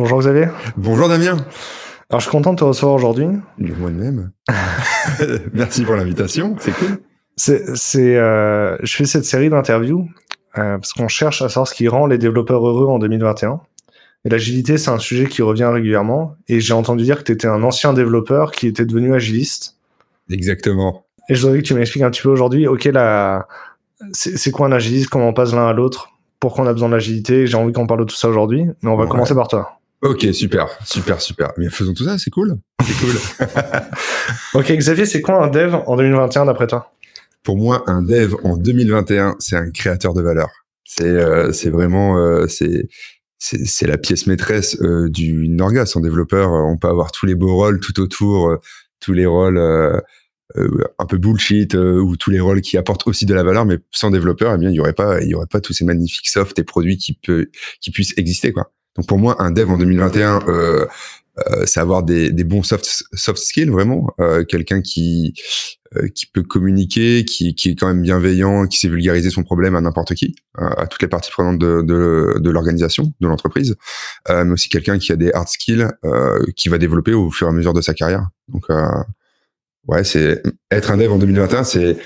Bonjour Xavier. Bonjour Damien. Alors je suis content de te recevoir aujourd'hui. Moi-même. Merci pour l'invitation, c'est cool. C'est, c'est, euh, je fais cette série d'interviews euh, parce qu'on cherche à savoir ce qui rend les développeurs heureux en 2021. Et l'agilité, c'est un sujet qui revient régulièrement. Et j'ai entendu dire que tu étais un ancien développeur qui était devenu agiliste. Exactement. Et je voudrais que tu m'expliques un petit peu aujourd'hui, ok, la... c'est, c'est quoi un agiliste, comment on passe l'un à l'autre, pourquoi on a besoin de l'agilité? J'ai envie qu'on parle de tout ça aujourd'hui, mais on va Ouais. commencer par toi. Ok, super, super, super. Mais faisons tout ça, c'est cool. C'est cool. Ok, Xavier, c'est quoi un dev en 2021 d'après toi? Pour moi, un dev en 2021, c'est un créateur de valeur. C'est euh, c'est vraiment euh, c'est c'est la pièce maîtresse euh, d'une orga. Sans développeur, euh, on peut avoir tous les beaux rôles tout autour, euh, tous les rôles euh, un peu bullshit euh, ou tous les rôles qui apportent aussi de la valeur, mais sans développeur, eh bien, il y aurait pas il y aurait pas tous ces magnifiques softs et produits qui peut qui puissent exister quoi. Donc pour moi, un dev en 2021, euh, euh, c'est avoir des, des bons soft soft skills vraiment, euh, quelqu'un qui euh, qui peut communiquer, qui, qui est quand même bienveillant, qui sait vulgariser son problème à n'importe qui, à toutes les parties prenantes de, l'organisation, de l'entreprise, euh, mais aussi quelqu'un qui a des hard skills, euh, qui va développer au fur et à mesure de sa carrière. Donc, ouais, c'est être un dev en 2021, c'est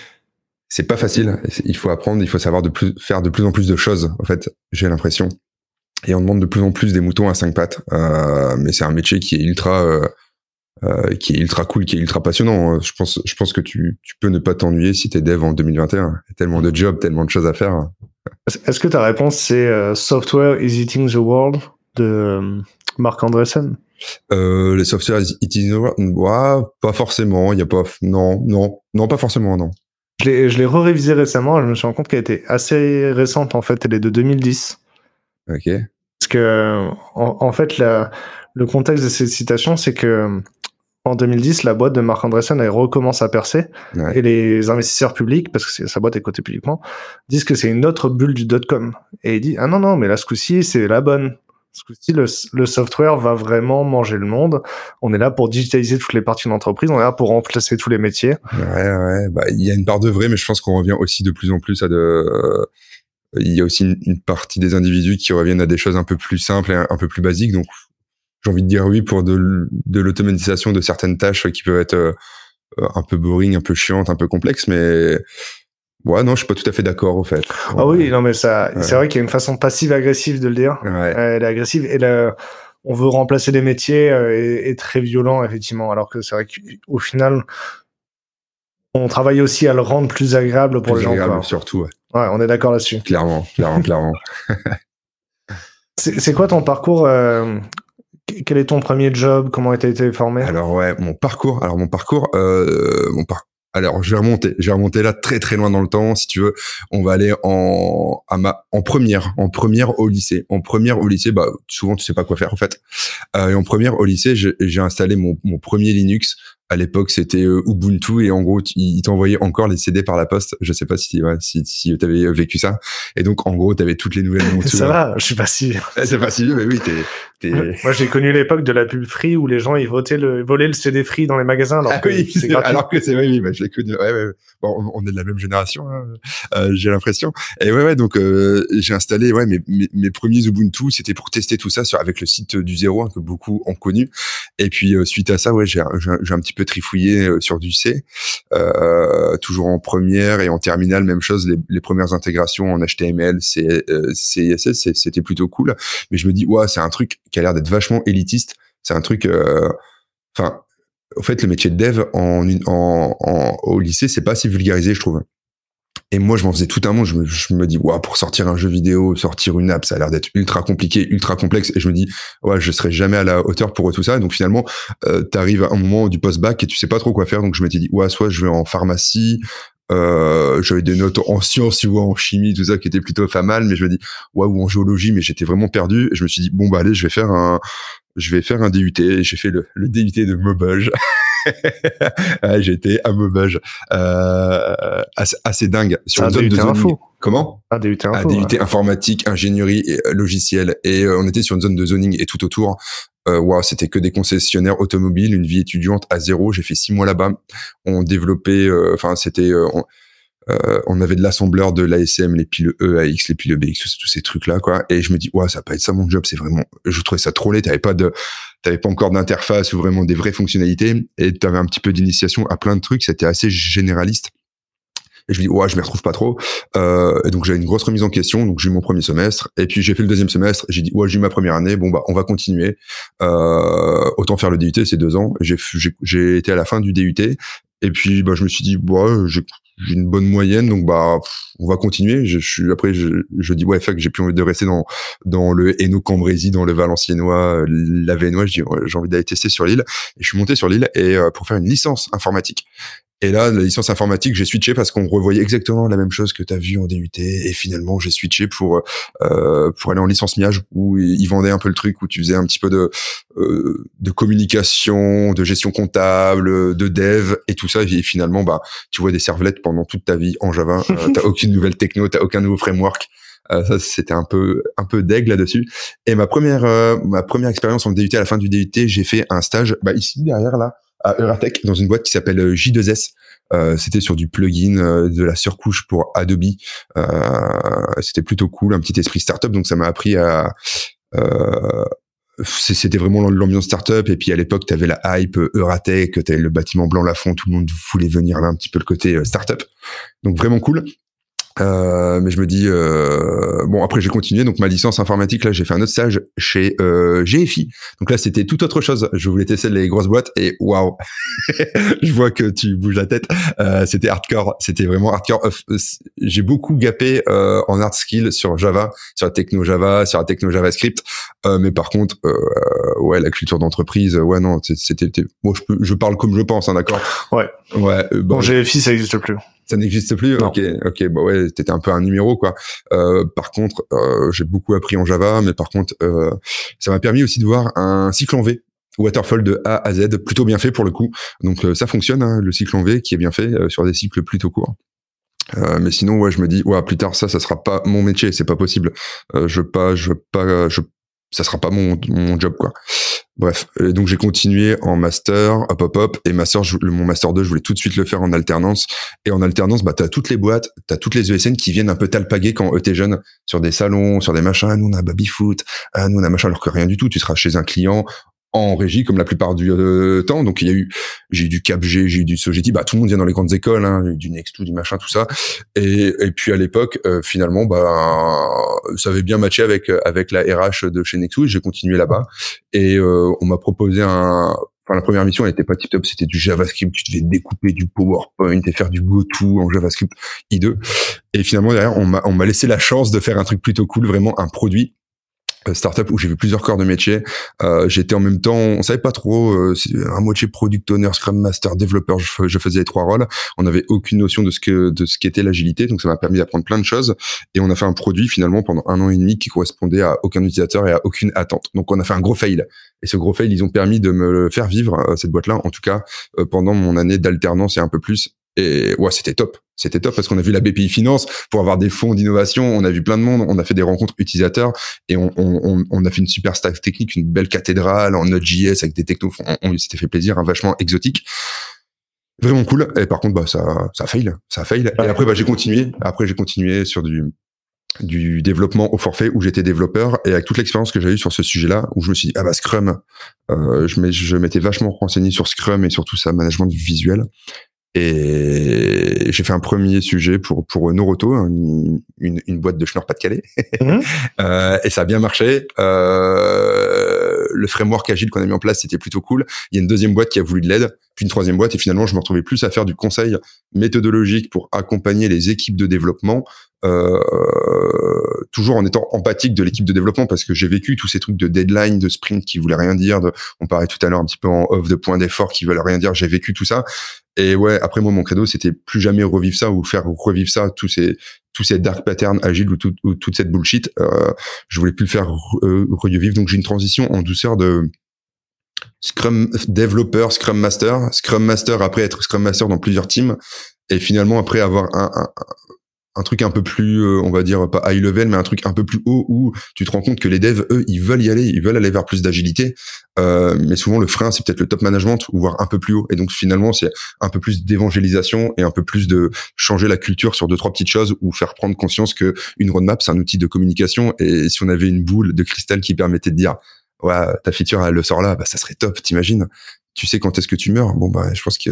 c'est pas facile. Il faut apprendre, il faut savoir de plus, faire de plus en plus de choses. En fait, j'ai l'impression. Et on demande de plus en plus des moutons à cinq pattes. Euh, mais c'est un métier qui est ultra euh, euh, qui est ultra cool, qui est ultra passionnant. Je pense, je pense que tu, tu peux ne pas t'ennuyer si t'es dev en 2021. Il y a tellement de jobs, tellement de choses à faire. Est-ce- que ta réponse c'est euh, Software is eating the world de Mark Andreessen Euh, les software is over- ouais, pas forcément. Il y a pas, non, non, non, pas forcément, non. Je l'ai, je l'ai révisé récemment, je me suis rendu compte qu'elle était assez récente en fait, elle est de 2010. Ok. Parce que en, en fait, la- le contexte de cette citation, c'est que en 2010, la boîte de Mark Andreessen elle recommence à percer Ouais. et les investisseurs publics, parce que sa boîte est cotée publiquement, disent que c'est une autre bulle du dot-com. Et il dit ah non non, mais là ce coup-ci c'est la bonne. Ce coup-ci, le, le software va vraiment manger le monde. On est là pour digitaliser toutes les parties de l'entreprise. On est là pour remplacer tous les métiers. Ouais, ouais. Bah, il y a une part de vrai, mais je pense qu'on revient aussi de plus en plus à de. Il y a aussi une, une partie des individus qui reviennent à des choses un peu plus simples et un, un peu plus basiques. Donc, j'ai envie de dire oui pour de, l'automatisation de certaines tâches qui peuvent être euh, un peu boring, un peu chiantes, un peu complexes, mais ouais, non, je suis pas tout à fait d'accord au fait. Ah oui, non mais ça, Ouais. c'est vrai qu'il y a une façon passive-agressive de le dire. Ouais. Euh, elle est agressive et on veut remplacer les métiers euh, et, et très violent effectivement alors que c'est vrai qu'au final on travaille aussi à le rendre plus agréable pour Plus les gens agréable, quoi. surtout, ouais. Ouais on est d'accord là-dessus clairement, clairement, clairement. c'est quoi ton parcours euh, quel est ton premier job? Comment tu été formé? Alors ouais, mon parcours. Alors mon parcours, euh, mon par. Alors je vais remonter, je vais remonter là très très loin dans le temps. Si tu veux, on va aller en à ma en première, en première au lycée. En première au lycée, bah souvent tu sais pas quoi faire en fait. Euh, et en première au lycée, j'ai j'ai installé mon, mon premier Linux. À l'époque, c'était euh, Ubuntu et en gros, tu- il t'envoyait encore les CD par la poste. Je sais pas si ouais, si, si tu avais vécu ça. Et donc en gros, tu avais toutes les nouvelles Ubuntu. ça va je suis pas si C'est pas si vieux, mais oui, t'es moi j'ai connu l'époque de la pub free où les gens ils votaient le volaient le CD free dans les magasins alors Ah que oui, c'est alors que c'est oui, oui, bah, je l'ai connu. Ouais, ouais, ouais. Bon, on, est de la même génération, hein, euh, j'ai l'impression. Et ouais, ouais, donc euh, j'ai installé ouais mes, mes, mes premiers Ubuntu, c'était pour tester tout ça sur avec le site du zéro hein, que beaucoup ont connu. Et puis euh, suite à ça, ouais, j'ai j'ai un petit peu trifouillé euh, sur du C, euh, toujours en première et en terminale, même chose. Les, premières intégrations en HTML, C, euh, CSS, c'était plutôt cool. Mais je me dis, ouais, c'est un truc qui a l'air d'être vachement élitiste. C'est un truc, enfin au fait, le métier de dev en, au lycée, c'est pas si vulgarisé, je trouve. Et moi, je m'en faisais tout un monde. Je me, je me dis, waouh, pour sortir un jeu vidéo, sortir une app, ça a l'air d'être ultra compliqué, ultra complexe. Et je me dis, ouais, je serai jamais à la hauteur pour tout ça. Donc finalement, euh, t'arrives à un moment du post-bac et tu sais pas trop quoi faire. Donc je m'étais dit, ouais, soit je vais en pharmacie, euh, j'avais des notes en sciences, tu vois, en chimie, tout ça, qui était plutôt pas mal. Mais je me dis, ouais, ou en géologie, mais j'étais vraiment perdu. Et je me suis dit, bon, bah allez, je vais faire un, je vais faire un DUT. J'ai fait le, le DUT de Maubeuge. ah, été à Maubeuge. Euh, assez, assez dingue. Sur un une zone de zoning. info Comment? Un DUT un info DUT ouais. informatique, ingénierie et euh, logiciel. Et euh, on était sur une zone de zoning et tout autour. Euh, wow, c'était que des concessionnaires automobiles, une vie étudiante à zéro. J'ai fait six mois là-bas. On développait, euh, enfin c'était, euh, on- euh, on avait de l'assembleur de l'ASM, les piles EAX, les piles BX, tous, ces trucs-là, quoi. Et je me dis, ouais, ça va pas être ça mon job, c'est vraiment, je trouvais ça trop laid, t'avais pas de, t'avais pas encore d'interface ou vraiment des vraies fonctionnalités, et t'avais un petit peu d'initiation à plein de trucs, c'était assez généraliste. Et je me dis, ouais, je m'y retrouve pas trop. Euh, et donc, j'ai une grosse remise en question. Donc, j'ai eu mon premier semestre. Et puis, j'ai fait le deuxième semestre. J'ai dit, ouais, j'ai eu ma première année. Bon, bah, on va continuer. Euh, autant faire le DUT, c'est deux ans. J'ai, été à la fin du DUT. Et puis, bah, je me suis dit, ouais, j'ai, une bonne moyenne, donc bah on va continuer. Je, suis après je, je dis ouais que j'ai plus envie de rester dans dans le Hainaut Cambrésis, dans le Valenciennois, la Vénois. J'ai j'ai envie d'aller tester sur l'île et je suis monté sur l'île et euh, pour faire une licence informatique. Et là, la licence informatique, j'ai switché parce qu'on revoyait exactement la même chose que tu as vu en DUT. Et finalement, j'ai switché pour euh, pour aller en licence miage où ils vendaient un peu le truc, où tu faisais un petit peu de euh, de communication, de gestion comptable, de dev et tout ça. Et finalement, bah, tu vois des servlettes pendant toute ta vie en Java. Euh, t'as aucune nouvelle techno, t'as aucun nouveau framework. Euh, ça, c'était un peu un peu deg là-dessus. Et ma première euh, ma première expérience en DUT à la fin du DUT, j'ai fait un stage bah, ici derrière là à Euratech dans une boîte qui s'appelle euh, J2S. Euh, c'était sur du plugin euh, de la surcouche pour Adobe. Euh, c'était plutôt cool, un petit esprit startup. Donc ça m'a appris à c'était vraiment l'ambiance startup et puis à l'époque tu avais la hype Euratech, tu le bâtiment blanc Lafont, tout le monde voulait venir là un petit peu le côté startup. Donc vraiment cool. Euh, mais je me dis euh, bon après j'ai continué. Donc ma licence informatique là j'ai fait un autre stage chez euh, GFI donc là c'était tout autre chose. Je voulais tester les grosses boîtes et waouh. Je vois que tu bouges la tête. Euh, c'était hardcore. C'était vraiment hardcore. Euh, j'ai beaucoup gapé euh, en hard skill sur Java sur la techno Java sur la techno JavaScript. Mais par contre ouais la culture d'entreprise ouais non c'était moi je, peux, je parle comme je pense hein, d'accord? Ouais. Ouais bon, GFI ça existe plus ça n'existe plus. Ok, ok, bah ouais, c'était un peu un numéro quoi. Euh, par contre, euh, j'ai beaucoup appris en Java, mais par contre, euh, ça m'a permis aussi de voir un cycle en V. Waterfall de A à Z, plutôt bien fait pour le coup. Donc ça fonctionne, hein, le cycle en V qui est bien fait sur des cycles plutôt courts. Euh, mais sinon, ouais, je me dis, ouais, plus tard, ça, ça sera pas mon métier, c'est pas possible. Euh, je veux pas, je veux pas, je, ça sera pas mon, mon job, quoi. Bref, et donc j'ai continué en master, hop hop hop, et master, je, mon master 2, je voulais tout de suite le faire en alternance. Et en alternance, bah t'as toutes les boîtes, t'as toutes les ESN qui viennent un peu t'alpaguer quand eux t'es jeune sur des salons, sur des machins. Ah, nous on a babyfoot, ah, nous on a machin, alors que rien du tout. Tu seras chez un client en régie comme la plupart du euh, temps. Donc il y a eu, j'ai eu du CapG, j'ai eu du Sogeti, bah tout le monde vient dans les grandes écoles, hein, du Next, du machin, tout ça. Et, et puis à l'époque, euh, finalement, bah ça avait bien matché avec avec la RH de chez Nexus. J'ai continué là-bas et euh, on m'a proposé un Enfin, la première mission, elle était pas tip top, c'était du JavaScript. Tu devais découper du PowerPoint et faire du GoTo en JavaScript I2. Et finalement, derrière, on m'a, on m'a laissé la chance de faire un truc plutôt cool, vraiment un produit startup où j'ai vu plusieurs corps de métier. Euh, j'étais en même temps, on savait pas trop, euh, un moitié product owner, scrum master, développeur. Je, faisais les trois rôles. On n'avait aucune notion de ce que de ce qu'était l'agilité, donc ça m'a permis d'apprendre plein de choses. Et on a fait un produit finalement pendant un an et demi qui correspondait à aucun utilisateur et à aucune attente. Donc on a fait un gros fail. Et ce gros fail, ils ont permis de me faire vivre euh, cette boîte-là, en tout cas pendant mon année d'alternance et un peu plus. Et ouais, c'était top. C'était top parce qu'on a vu la BPI Finance pour avoir des fonds d'innovation. On a vu plein de monde. On a fait des rencontres utilisateurs et on, on, on a fait une super stack technique, une belle cathédrale en Node.js avec des technos. On, on s'était fait plaisir, hein, vachement exotique. Vraiment cool. Et par contre, bah, ça, ça fail. Ça fail. Et après, bah, j'ai continué. Après, j'ai continué sur du, du développement au forfait où j'étais développeur et avec toute l'expérience que j'ai eue sur ce sujet-là où je me suis dit ah bah Scrum euh, je m'étais vachement renseigné sur Scrum et sur tout ça management du visuel et j'ai fait un premier sujet pour pour Noroto, une, une, boîte de Schnorr Pas-de-Calais, mhm. euh, et ça a bien marché. Euh, le framework agile qu'on a mis en place, c'était plutôt cool. Il y a une deuxième boîte qui a voulu de l'aide, puis une troisième boîte, et finalement, je me retrouvais plus à faire du conseil méthodologique pour accompagner les équipes de développement euh, toujours en étant empathique de l'équipe de développement parce que j'ai vécu tous ces trucs de deadline, de sprint qui voulaient rien dire. De, on parlait tout à l'heure un petit peu en off de points d'effort qui veulent rien dire. J'ai vécu tout ça. Et ouais, après moi, mon credo, c'était plus jamais revivre ça ou faire revivre ça, tous ces tous ces dark patterns agiles ou, tout, ou toute cette bullshit. Euh, je voulais plus le faire euh, revivre. Donc j'ai une transition en douceur de Scrum développeur, Scrum Master, Scrum Master après être Scrum Master dans plusieurs teams, et finalement après avoir un, un truc un peu plus, euh, on va dire pas high level, mais un truc un peu plus haut où tu te rends compte que les devs, eux, ils veulent y aller, ils veulent aller vers plus d'agilité. Euh, mais souvent le frein, c'est peut-être le top management ou voir un peu plus haut. Et donc finalement, c'est un peu plus d'évangélisation et un peu plus de changer la culture sur deux trois petites choses ou faire prendre conscience que une roadmap, c'est un outil de communication. Et si on avait une boule de cristal qui permettait de dire, ouais, ta feature, elle le sort là, bah ça serait top. T'imagines? Tu sais quand est-ce que tu meurs? Bon bah, je pense que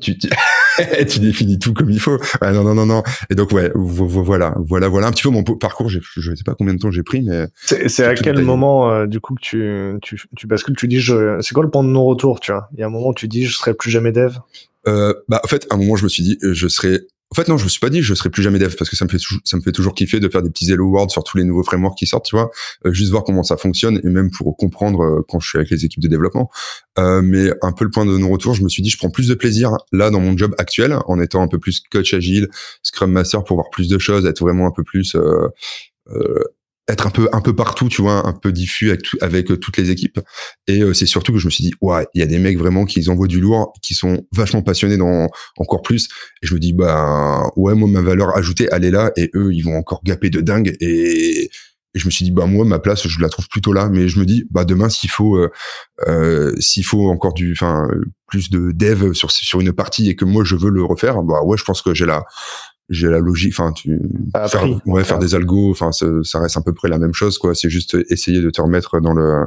tu, tu, tu, définis tout comme il faut. Ah, non, non, non, non. Et donc, ouais, voilà, voilà, voilà un petit peu mon parcours. Je sais pas combien de temps j'ai pris, mais. C'est à quel moment, euh, du coup, que tu, tu, tu bascules, tu dis, je, c'est quoi le point de non-retour, tu vois? Il y a un moment où tu dis, je serai plus jamais dev? Euh, bah, en fait, à un moment, je me suis dit, je serai en fait, non, je me suis pas dit je serai plus jamais dev parce que ça me fait ça me fait toujours kiffer de faire des petits hello world sur tous les nouveaux frameworks qui sortent, tu vois, euh, juste voir comment ça fonctionne et même pour comprendre euh, quand je suis avec les équipes de développement. Euh, mais un peu le point de non-retour, je me suis dit je prends plus de plaisir là dans mon job actuel en étant un peu plus coach agile, Scrum Master pour voir plus de choses, être vraiment un peu plus euh, être un peu un peu partout tu vois un peu diffus avec, euh, toutes les équipes. Et euh, c'est surtout que je me suis dit ouais il y a des mecs vraiment qui envoient du lourd qui sont vachement passionnés dans encore plus. Et je me dis bah ouais moi ma valeur ajoutée elle est là. Et eux ils vont encore gaper de dingue. Et, je me suis dit bah moi ma place je la trouve plutôt là. Mais je me dis bah demain s'il faut euh, euh s'il faut encore du enfin plus de dev sur sur une partie et que moi je veux le refaire bah ouais je pense que j'ai la j'ai la logique enfin tu faire, ouais, faire des algos enfin ça, reste à peu près la même chose quoi. C'est juste essayer de te remettre dans le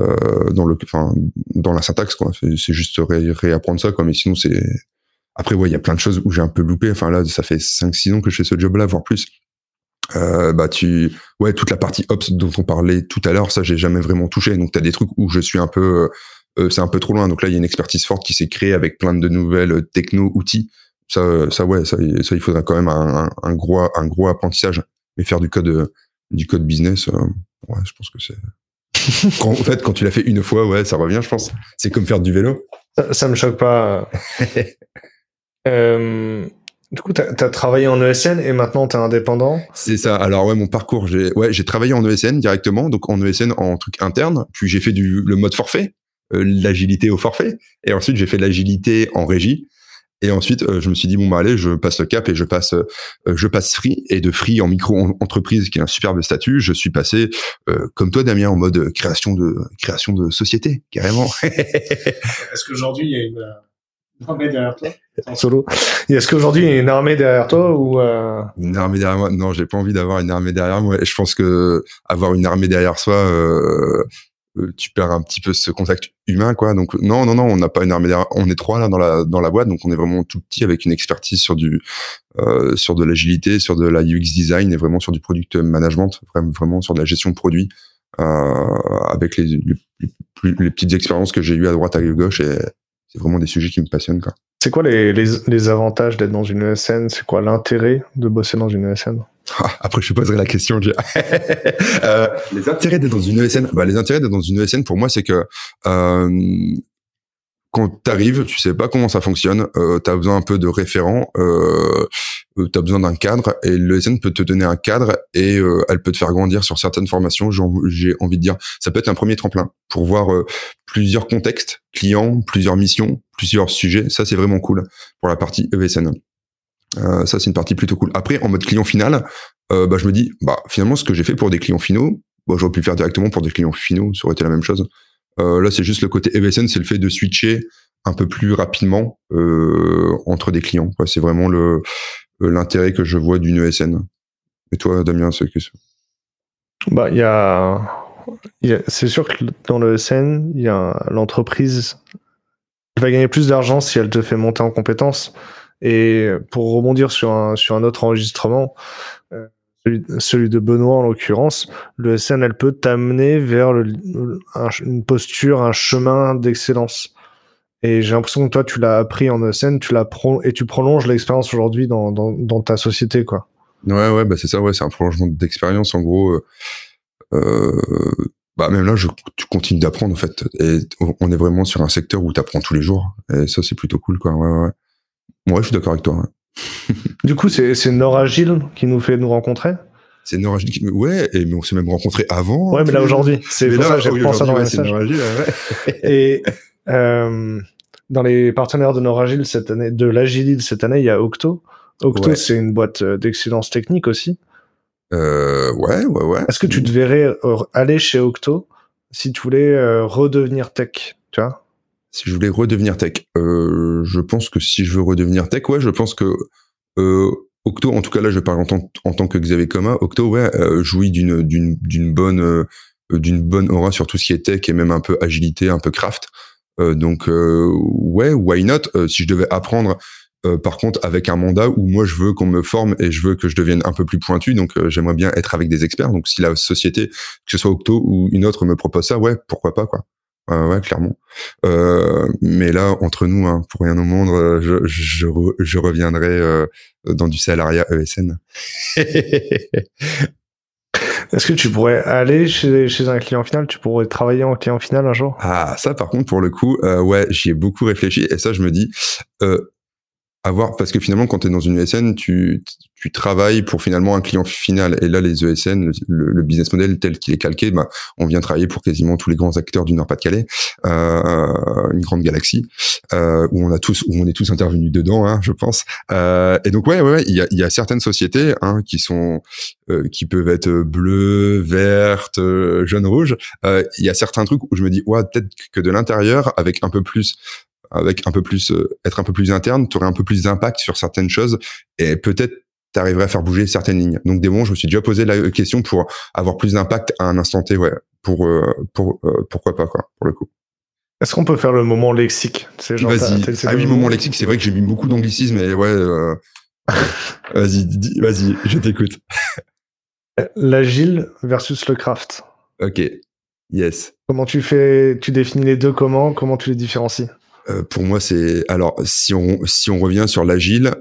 euh, dans le enfin dans la syntaxe quoi. C'est juste réapprendre ça quoi. Mais sinon c'est après ouais il y a plein de choses où j'ai un peu loupé. Enfin là ça fait 5 6 ans que je fais ce job là voire plus. Euh, bah tu ouais toute la partie ops dont on parlait tout à l'heure ça j'ai jamais vraiment touché. Donc tu as des trucs où je suis un peu euh, c'est un peu trop loin. Donc là il y a une expertise forte qui s'est créée avec plein de nouvelles techno outils ça, ça ouais, ça, ça, il faudra quand même un, un, gros, un gros apprentissage. Mais faire du code, du code business, euh, ouais, je pense que c'est. en fait, quand tu l'as fait une fois, ouais, ça revient, je pense. C'est comme faire du vélo. Ça, ça me choque pas. euh, du coup, tu as, travaillé en ESN et maintenant tu es indépendant C'est ça. Alors ouais, mon parcours, j'ai ouais, j'ai travaillé en ESN directement, donc en ESN en truc interne, puis j'ai fait du le mode forfait, euh, l'agilité au forfait, et ensuite j'ai fait l'agilité en régie. Et ensuite, euh, je me suis dit bon bah allez, je passe le cap et je passe, euh, je passe free et de free en micro entreprise qui est un superbe statut, je suis passé euh, comme toi Damien en mode création de création de société carrément. Est-ce qu'aujourd'hui il y a une, armée derrière toi? En solo Est-ce qu'aujourd'hui il y a une armée derrière toi ou une armée derrière moi? Non, j'ai pas envie d'avoir une armée derrière moi. Je pense que avoir une armée derrière soi euh, tu perds un petit peu ce contact humain quoi. Donc non non non on n'a pas une armée on est trois là dans la dans la boîte donc on est vraiment tout petit avec une expertise sur du euh, sur de l'agilité sur de la UX design et vraiment sur du product management vraiment vraiment sur de la gestion de produits euh, avec les, les, les, petites expériences que j'ai eues à droite à gauche et c'est vraiment des sujets qui me passionnent quoi c'est quoi les, les, les avantages d'être dans une ESN c'est quoi l'intérêt de bosser dans une ESN ah, après, je poserai la question. euh, les intérêts d'être dans une ESN, bah, les intérêts d'être dans une ESN pour moi, c'est que euh, quand t'arrives, tu sais pas comment ça fonctionne, euh, tu as besoin un peu de référents, euh tu as besoin d'un cadre, et l'ESN peut te donner un cadre et euh, elle peut te faire grandir sur certaines formations. J'ai envie de dire, ça peut être un premier tremplin pour voir euh, plusieurs contextes, clients, plusieurs missions, plusieurs sujets. Ça, c'est vraiment cool pour la partie ESN. Euh, ça, c'est une partie plutôt cool. Après, en mode client final, euh, bah, je me dis, bah, finalement, ce que j'ai fait pour des clients finaux, bah, j'aurais pu le faire directement pour des clients finaux, ça aurait été la même chose. Euh, là, c'est juste le côté EVSN, c'est le fait de switcher un peu plus rapidement euh, entre des clients. c'est vraiment le l'intérêt que je vois d'une ESN. Et toi, Damien, c'est que Bah, y y a c'est sûr que dans le ESN, il y a l'entreprise va gagner plus d'argent si elle te fait monter en compétences. Et pour rebondir sur un, sur un autre enregistrement, euh, celui, de Benoît en l'occurrence, le SN, elle peut t'amener vers une posture, un chemin d'excellence. Et j'ai l'impression que toi, tu l'as appris en ESN, tu l'as et tu prolonges l'expérience aujourd'hui dans, dans, dans, ta société, quoi. Ouais, ouais, bah c'est ça, ouais, c'est un prolongement d'expérience, en gros. Euh, euh, bah même là, je, tu continues d'apprendre, en fait. Et on est vraiment sur un secteur où tu apprends tous les jours. Et ça, c'est plutôt cool, quoi. Ouais, ouais. Ouais, je suis d'accord avec toi. du coup, c'est Nora Gilles qui nous fait nous rencontrer? C'est Nora Gilles qui... Ouais, et, mais on s'est même rencontrés avant. Ouais, mais là aujourd'hui, c'est pour ça que j'ai pensé dans le message. Nora Gilles, ouais. et euh, dans les partenaires de Nora Gilles cette année, de l'Agilide cette année, il y a Octo. Octo, Ouais. c'est une boîte euh, d'excellence technique aussi. Euh, ouais, ouais, ouais. Est-ce que tu te verrais euh, aller chez Octo si tu voulais euh, redevenir tech Tu vois? Si je voulais redevenir tech, euh, je pense que si je veux redevenir tech, ouais, je pense que Octo, en tout cas là, je parle en tant, en tant que Xavier Coma, Octo, ouais, jouit d'une d'une d'une bonne d'une bonne aura sur tout ce qui est tech et même un peu agilité, un peu craft. Euh, donc euh, ouais, why not? Euh, Si je devais apprendre, euh, par contre, avec un mandat où moi je veux qu'on me forme et je veux que je devienne un peu plus pointu, donc euh, j'aimerais bien être avec des experts. Donc si la société, que ce soit Octo ou une autre, me propose ça, ouais, pourquoi pas quoi. Ouais, ouais, clairement. Euh, mais là, entre nous, hein, pour rien au monde, euh, je, je, je reviendrai euh, dans du salariat ESN. Est-ce que tu pourrais aller chez, un client final? Tu pourrais travailler en client final un jour? Ah, ça, par contre, pour le coup, euh, ouais, j'y ai beaucoup réfléchi et ça, je me dis, euh, avoir, parce que finalement, quand tu es dans une ESN, tu, tu travailles pour finalement un client final. Et là, les ESN, le, le business model tel qu'il est calqué, bah, on vient travailler pour quasiment tous les grands acteurs du Nord-Pas-de-Calais, euh, une grande galaxie, euh, où on a tous, où on est tous intervenus dedans, hein, je pense. Euh, et donc, ouais, ouais, il y a, y a certaines sociétés hein, qui sont, euh, qui peuvent être bleues, vertes, euh, jaunes, rouges. Euh, Il y a certains trucs où je me dis, ouais, peut-être que de l'intérieur, avec un peu plus avec un peu plus euh, être un peu plus interne, tu aurais un peu plus d'impact sur certaines choses et peut-être tu arriverais à faire bouger certaines lignes. Donc des moments, je me suis déjà posé la question pour avoir plus d'impact à un instant T, ouais, pour euh, pour euh, pourquoi pas quoi, pour le coup. Est-ce qu'on peut faire le moment lexique? Vas-y. Ah oui, moment lexique, c'est vrai que j'ai mis beaucoup d'anglicisme, mais ouais. euh, vas-y, vas-y, je t'écoute. L'agile versus le craft. Ok, yes. Comment tu fais Tu définis les deux comment Comment tu les différencies? Euh, pour moi, c'est alors si on si on revient sur l'agile,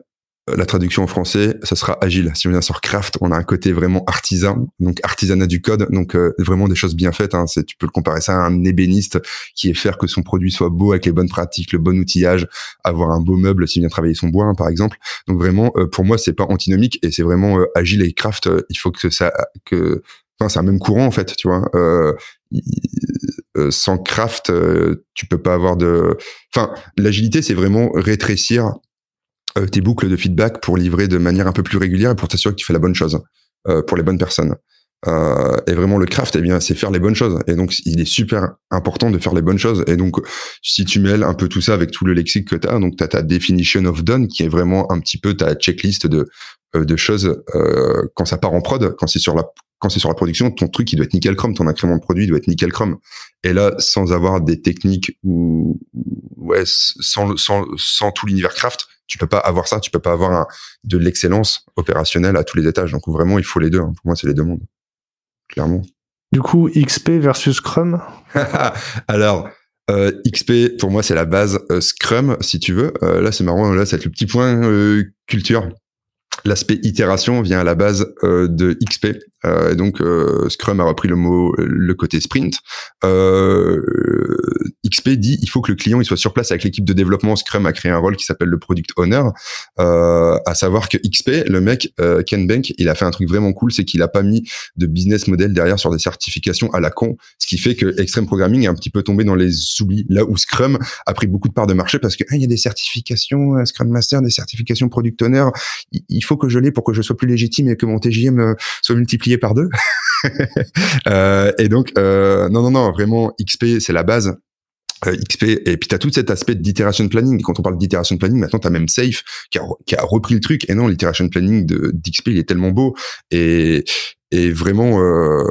euh, la traduction en français, ça sera agile. Si on vient sur craft, on a un côté vraiment artisan, donc artisanat du code, donc euh, vraiment des choses bien faites. Hein. C'est tu peux le comparer ça à un ébéniste qui est faire que son produit soit beau avec les bonnes pratiques, le bon outillage, avoir un beau meuble s'il vient travailler son bois, hein, par exemple. Donc vraiment, euh, pour moi, c'est pas antinomique et c'est vraiment euh, agile et craft. il faut que ça que Enfin, c'est un même courant en fait, tu vois. Il- euh, sans craft, euh, tu peux pas avoir de. Enfin, l'agilité, c'est vraiment rétrécir euh, tes boucles de feedback pour livrer de manière un peu plus régulière et pour t'assurer que tu fais la bonne chose euh, pour les bonnes personnes. Euh, et vraiment, le craft, eh bien, c'est faire les bonnes choses. Et donc, il est super important de faire les bonnes choses. Et donc, si tu mêles un peu tout ça avec tout le lexique que tu as, donc tu as ta definition of done, qui est vraiment un petit peu ta checklist de, euh, de choses euh, quand ça part en prod, quand c'est sur la quand c'est sur la production, ton truc il doit être nickel chrome, ton incrément de produit doit être nickel chrome. Et là, sans avoir des techniques ou ou- ouais, sans sans sans tout l'univers craft, tu peux pas avoir ça, tu peux pas avoir un- de l'excellence opérationnelle à tous les étages. Donc vraiment, il faut les deux. hein. Pour moi, c'est les deux mondes, clairement. Du coup, XP versus Scrum Alors, euh, XP, pour moi, c'est la base euh, Scrum, si tu veux. Euh, là, c'est marrant, là, c'est le petit point culture. L'aspect itération vient à la base de XP. Euh, et donc, euh, Scrum a repris le mot, le côté sprint. Euh, XP dit il faut que le client il soit sur place avec l'équipe de développement. Scrum a créé un rôle qui s'appelle le product owner. Euh, à savoir que XP, le mec Ken Bank, il a fait un truc vraiment cool, c'est qu'il a pas mis de business model derrière sur des certifications à la con, ce qui fait que Extreme Programming est un petit peu tombé dans les oublis. Là où Scrum a pris beaucoup de parts de marché parce que il y a des certifications Scrum Master, des certifications Product Owner. Il- faut que je l'ai pour que je sois plus légitime et que mon TJM soit multiplié par deux. Euh, et donc, euh, non, non, non, vraiment, XP, c'est la base. Euh, XP, et puis tu as tout cet aspect d'iteration planning. Et quand on parle d'iteration planning, maintenant tu as même Safe qui a, qui a repris le truc. Et non, l'iteration planning d'XP, il est tellement beau. Et, et vraiment, euh,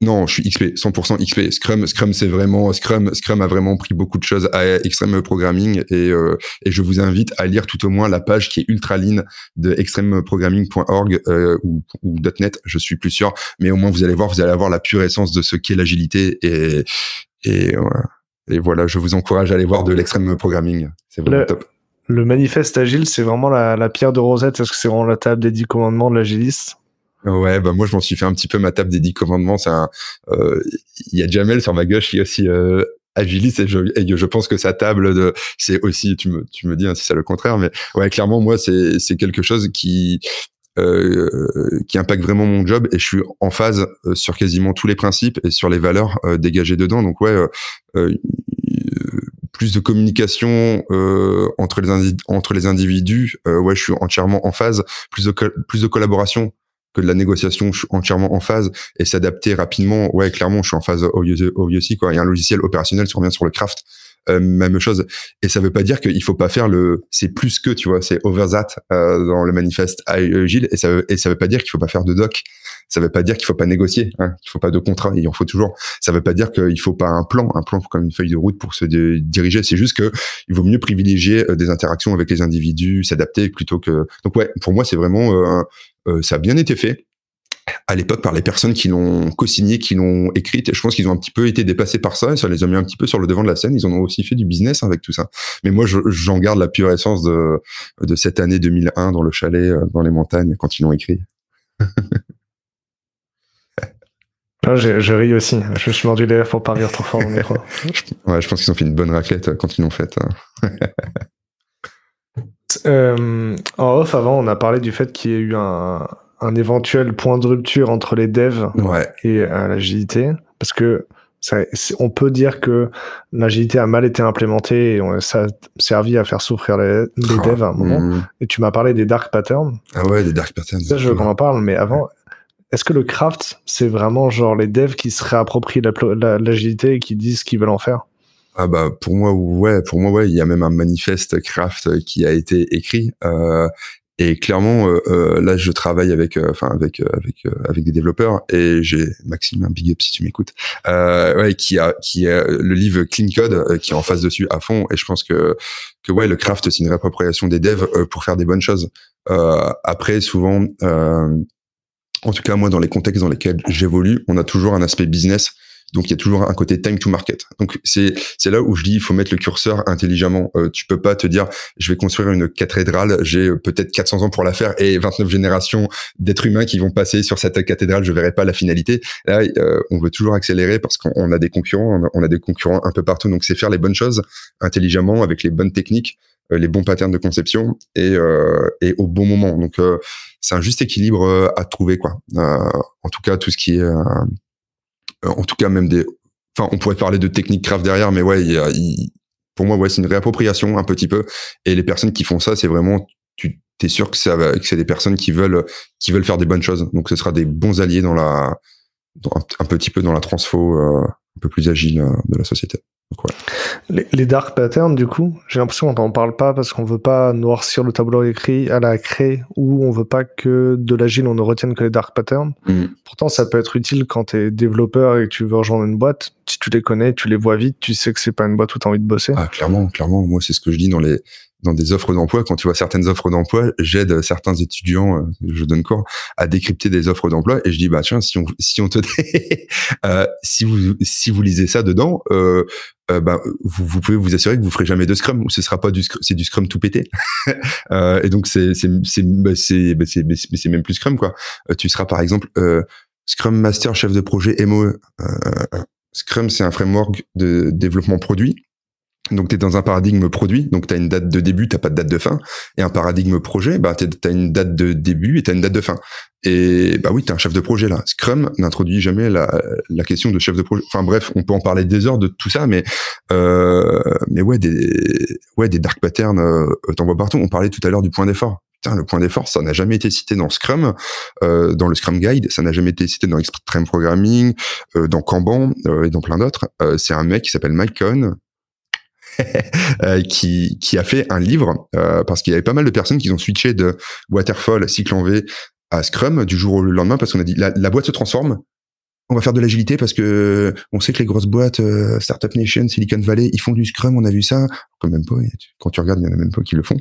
non, je suis XP, 100% XP. Scrum, Scrum, c'est vraiment Scrum. Scrum a vraiment pris beaucoup de choses à Extreme Programming et, euh, et je vous invite à lire tout au moins la page qui est ultra lean de extremeprogramming.org euh, ou, ou .net, je suis plus sûr, mais au moins vous allez voir, vous allez avoir la pure essence de ce qu'est l'agilité et et, voilà. et voilà, je vous encourage à aller voir de l'extrême programming, c'est vraiment Le- top. Le manifeste agile, c'est vraiment la, la pierre de Rosette. Est-ce que c'est vraiment la table des dix commandements de l'agiliste Ouais, bah moi je m'en suis fait un petit peu ma table des dix commandements. C'est un, euh, il y a Jamel sur ma gauche qui est aussi euh, agiliste et je, et je pense que sa table c'est aussi, tu me, tu me dis hein, si c'est le contraire, mais ouais, clairement moi c'est, c'est quelque chose qui, euh, qui impacte vraiment mon job et je suis en phase euh, sur quasiment tous les principes et sur les valeurs euh, dégagées dedans. Donc ouais, euh, euh, plus de communication entre les entre les individus, ouais, je suis entièrement en phase. Plus de plus de collaboration que de la négociation, je suis entièrement en phase et s'adapter rapidement. Ouais, clairement, je suis en phase aussi quoi. Il y a un logiciel opérationnel, si revient sur le craft, euh, même chose. Et ça veut pas dire qu'il faut pas faire le, c'est plus que, tu vois, c'est over that euh, dans le manifeste agile. Et ça veut, et ça veut pas dire qu'il faut pas faire de doc. Ça veut pas dire qu'il faut pas négocier, hein, qu'il faut pas de contrat. Il en faut toujours. Ça veut pas dire qu'il faut pas un plan, un plan comme une feuille de route pour se diriger. C'est juste que il vaut mieux privilégier euh, des interactions avec les individus, s'adapter plutôt que. Donc ouais, pour moi c'est vraiment, euh, ça a bien été fait à l'époque par les personnes qui l'ont co-signé, qui l'ont écrite. Et je pense qu'ils ont un petit peu été dépassés par ça ça les a mis un petit peu sur le devant de la scène. Ils en ont aussi fait du business avec tout ça. Mais moi, j'en garde la pure essence de, de cette année 2001 dans le chalet, euh, dans les montagnes, quand ils l'ont écrit. Ah, je, ris aussi. Je me suis mordu les lèvres pour pas rire trop fort ouais, je pense qu'ils ont fait une bonne raclette euh, quand ils l'ont faite. Hein. Euh, en off, avant, on a parlé du fait qu'il y ait eu un, un éventuel point de rupture entre les devs et euh, l'agilité, parce que ça, on peut dire que l'agilité a mal été implémentée et ça a servi à faire souffrir les, les devs à un moment. Mm. Et tu m'as parlé des dark patterns. Ah ouais, des dark patterns. Ça, je veux qu'on en parle, mais avant, est-ce que le craft, c'est vraiment genre les devs qui se réapproprient l'agilité et qui disent ce qu'ils veulent en faire? Ah bah pour moi ouais pour moi ouais il y a même un manifeste craft qui a été écrit euh, et clairement, euh, euh, là, je travaille avec, euh, enfin avec avec avec des développeurs et j'ai Maxime, un big up si tu m'écoutes, ouais, qui a qui a le livre Clean Code qui est en face dessus à fond. Et je pense que que ouais, le craft c'est une réappropriation des devs pour faire des bonnes choses. après, souvent, en tout cas moi, dans les contextes dans lesquels j'évolue, on a toujours un aspect business donc il y a toujours un côté time to market. Donc c'est c'est là où je dis il faut mettre le curseur intelligemment. Euh, tu peux pas te dire je vais construire une cathédrale, j'ai euh, peut-être 400 ans pour la faire et 29 générations d'êtres humains qui vont passer sur cette cathédrale, je verrai pas la finalité. Là euh, on veut toujours accélérer parce qu'on a des concurrents, on a, des concurrents un peu partout. Donc c'est faire les bonnes choses intelligemment avec les bonnes techniques les bons patterns de conception et, euh, et au bon moment. Donc c'est un juste équilibre à trouver quoi. en tout cas tout ce qui est euh, en tout cas même des enfin on pourrait parler de technique craft derrière mais ouais il, pour moi ouais c'est une réappropriation un petit peu et les personnes qui font ça c'est vraiment tu es sûr que ça va, que c'est des personnes qui veulent qui veulent faire des bonnes choses donc ce sera des bons alliés dans la un, petit peu dans la transfo euh, un peu plus agile euh, de la société les, dark patterns, du coup, j'ai l'impression qu'on n'en parle pas parce qu'on veut pas noircir le tableau écrit à la craie ou on veut pas que de l'agile on ne retienne que les dark patterns. Mm. Pourtant, ça peut être utile quand tu es développeur et que tu veux rejoindre une boîte. Si tu les connais, tu les vois vite, tu sais que c'est pas une boîte où tu as envie de bosser. Ah, clairement, clairement. Moi, c'est ce que je dis dans les, dans des offres d'emploi, quand tu vois certaines offres d'emploi, j'aide certains étudiants, euh, je donne cours, à décrypter des offres d'emploi et je dis bah tiens si on si on te euh, si vous si vous lisez ça dedans, euh, euh, bah, vous, pouvez vous assurer que vous ferez jamais de Scrum ou ce sera pas du c'est du Scrum tout pété et donc c'est c'est c'est bah, c'est bah, c'est même plus Scrum quoi. Tu seras par exemple Scrum Master chef de projet MOE. Scrum c'est un framework de développement produit donc, tu es dans un paradigme produit, donc tu as une date de début, tu pas de date de fin. Et un paradigme projet, bah, tu as une date de début et tu une date de fin. Et bah oui, tu un chef de projet là. Scrum n'introduit jamais la, question de chef de projet. Enfin bref, on peut en parler des heures de tout ça, mais euh, mais ouais, des ouais des dark patterns, euh, t'en vois partout. On parlait tout à l'heure du point d'effort. Putain, le point d'effort, ça n'a jamais été cité dans Scrum, euh, dans le Scrum Guide, ça n'a jamais été cité dans Extreme Programming, euh, dans Kanban euh, et dans plein d'autres. C'est un mec qui s'appelle Mike Cohn, qui, qui a fait un livre euh, parce qu'il y avait pas mal de personnes qui ont switché de waterfall, cycle en V à Scrum du jour au lendemain parce qu'on a dit la, la boîte se transforme. On va faire de l'agilité parce que on sait que les grosses boîtes, euh, Startup Nation, Silicon Valley, ils font du Scrum. On a vu ça. Quand même pas. Quand tu regardes, il y en a même pas qui le font.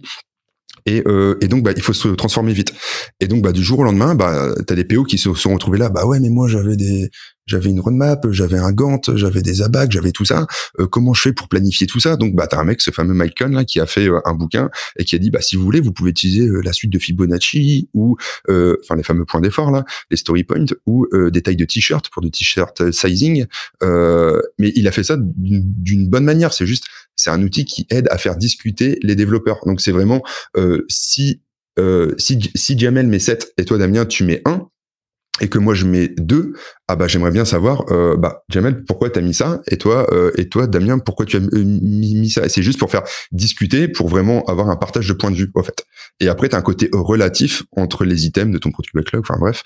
Et, euh, et, donc, bah, il faut se transformer vite. Et donc, bah, du jour au lendemain, bah, t'as des PO qui se sont retrouvés là. Bah ouais, mais moi, j'avais des, j'avais une roadmap, j'avais un Gantt, j'avais des abacs, j'avais tout ça. Euh, comment je fais pour planifier tout ça? Donc, bah, t'as un mec, ce fameux Mike Cohn, là, qui a fait euh, un bouquin et qui a dit, bah, si vous voulez, vous pouvez utiliser euh, la suite de Fibonacci ou, enfin, les fameux points d'effort là, les story points ou des tailles de t-shirt pour du t-shirt sizing. mais il a fait ça d'une bonne manière. C'est juste c'est un outil qui aide à faire discuter les développeurs. Donc c'est vraiment euh, si euh, si si Jamel met 7 et toi Damien tu mets 1, et que moi je mets deux, ah bah j'aimerais bien savoir, euh, bah Jamel, pourquoi t'as mis ça Et toi, euh, et toi, Damien, pourquoi tu as mis, ça? Et c'est juste pour faire discuter, pour vraiment avoir un partage de points de vue, en fait. Et après, t'as un côté relatif entre les items de ton product backlog, enfin bref.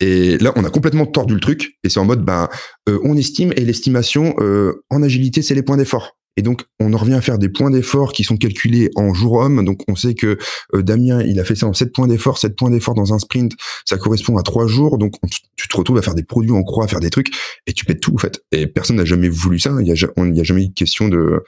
Et là, on a complètement tordu le truc, et c'est en mode, ben, on estime, et l'estimation en agilité, c'est les points d'effort. Et donc, on en revient à faire des points d'effort qui sont calculés en jour homme. Donc, on sait que euh, Damien, il a fait ça en 7 points d'effort. 7 points d'effort dans un sprint, ça correspond à 3 jours. Donc, tu te retrouves à faire des produits en croix, à faire des trucs, et tu pètes tout, en fait. Et personne n'a jamais voulu ça. Il n'y a, a, jamais eu question de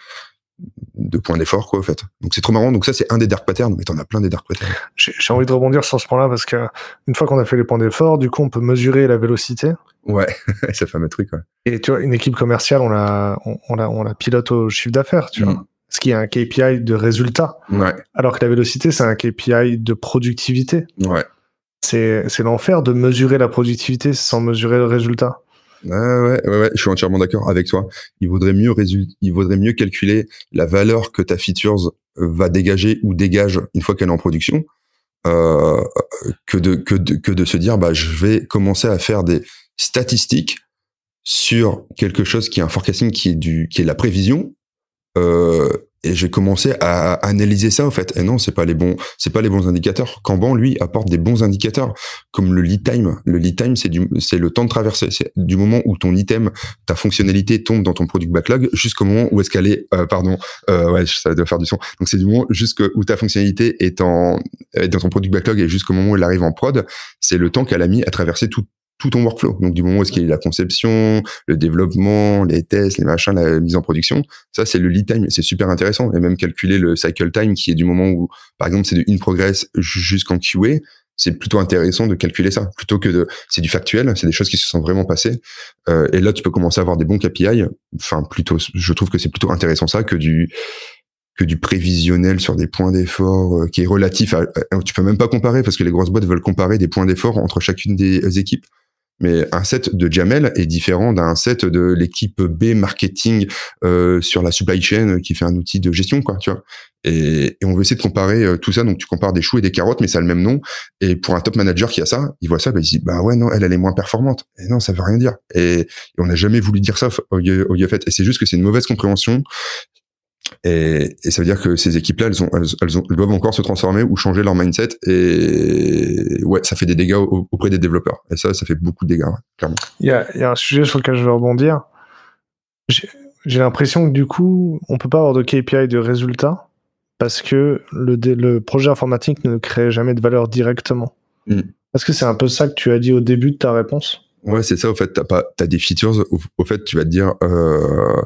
de points d'effort quoi en fait. Donc c'est trop marrant. Donc ça c'est un des dark patterns mais t'en as plein des dark patterns. J'ai envie de rebondir sur ce point là parce que une fois qu'on a fait les points d'effort du coup on peut mesurer la vélocité. Ouais ça fait un truc ouais. et tu vois une équipe commerciale on la on, la on la pilote au chiffre d'affaires tu vois. Mm. ce qui est un KPI de résultat. Ouais. alors que la vélocité c'est un KPI de productivité. Ouais. C'est c'est l'enfer de mesurer la productivité sans mesurer le résultat ouais, ouais, ouais, je suis entièrement d'accord avec toi. Il vaudrait mieux il vaudrait mieux calculer la valeur que ta features va dégager ou dégage une fois qu'elle est en production, euh, que de que de que de se dire bah je vais commencer à faire des statistiques sur quelque chose qui est un forecasting qui est du qui est la prévision euh, et j'ai commencé à analyser ça en fait. Et non, c'est pas les bons, c'est pas les bons indicateurs. Kanban lui apporte des bons indicateurs comme le lead time. Le lead time c'est du, c'est le temps de traversée. C'est du moment où ton item, ta fonctionnalité tombe dans ton product backlog jusqu'au moment où est-ce qu'elle est, euh, pardon, euh, ouais, ça doit faire du son. Donc c'est du moment jusqu'où ta fonctionnalité est en est dans ton product backlog et jusqu'au moment où elle arrive en prod, c'est le temps qu'elle a mis à traverser tout tout ton workflow. Donc du moment où est-ce qu'il y a la conception, le développement, les tests, les machins, la mise en production, ça c'est le lead time, c'est super intéressant. Et même calculer le cycle time qui est du moment où, par exemple, c'est de in progress jusqu'en QA, c'est plutôt intéressant de calculer ça plutôt que de c'est du factuel c'est des choses qui se sont vraiment passées euh, et là tu peux commencer à avoir des bons KPI enfin plutôt je trouve que c'est plutôt intéressant ça que du que du prévisionnel sur des points d'effort euh, qui est relatif tu peux même pas comparer parce que les grosses boîtes veulent comparer des points d'effort entre chacune des équipes mais un set de Jamel est différent d'un set de l'équipe B marketing euh, sur la supply chain qui fait un outil de gestion, quoi, tu vois. Et, on veut essayer de comparer euh, tout ça. Donc tu compares des choux et des carottes, mais ça a le même nom. Et pour un top manager qui a ça, il voit ça, bah, il dit bah ouais non, elle elle est moins performante. Et non, ça veut rien dire. Et, on n'a jamais voulu dire ça au, au, fait. Et c'est juste que c'est une mauvaise compréhension. Et, et, ça veut dire que ces équipes-là, elles, ont, elles, ont, elles, doivent encore se transformer ou changer leur mindset. Et ouais, ça fait des dégâts auprès des développeurs. Et ça, ça fait beaucoup de dégâts, clairement. Il y a, y a, un sujet sur lequel je veux rebondir. J'ai l'impression que du coup, on peut pas avoir de KPI de résultat parce que le, le projet informatique ne crée jamais de valeur directement. Mm. Est-ce que c'est un peu ça que tu as dit au début de ta réponse? Ouais, c'est ça. Au fait, t'as pas, as des features. Au, au, fait, tu vas te dire. Euh,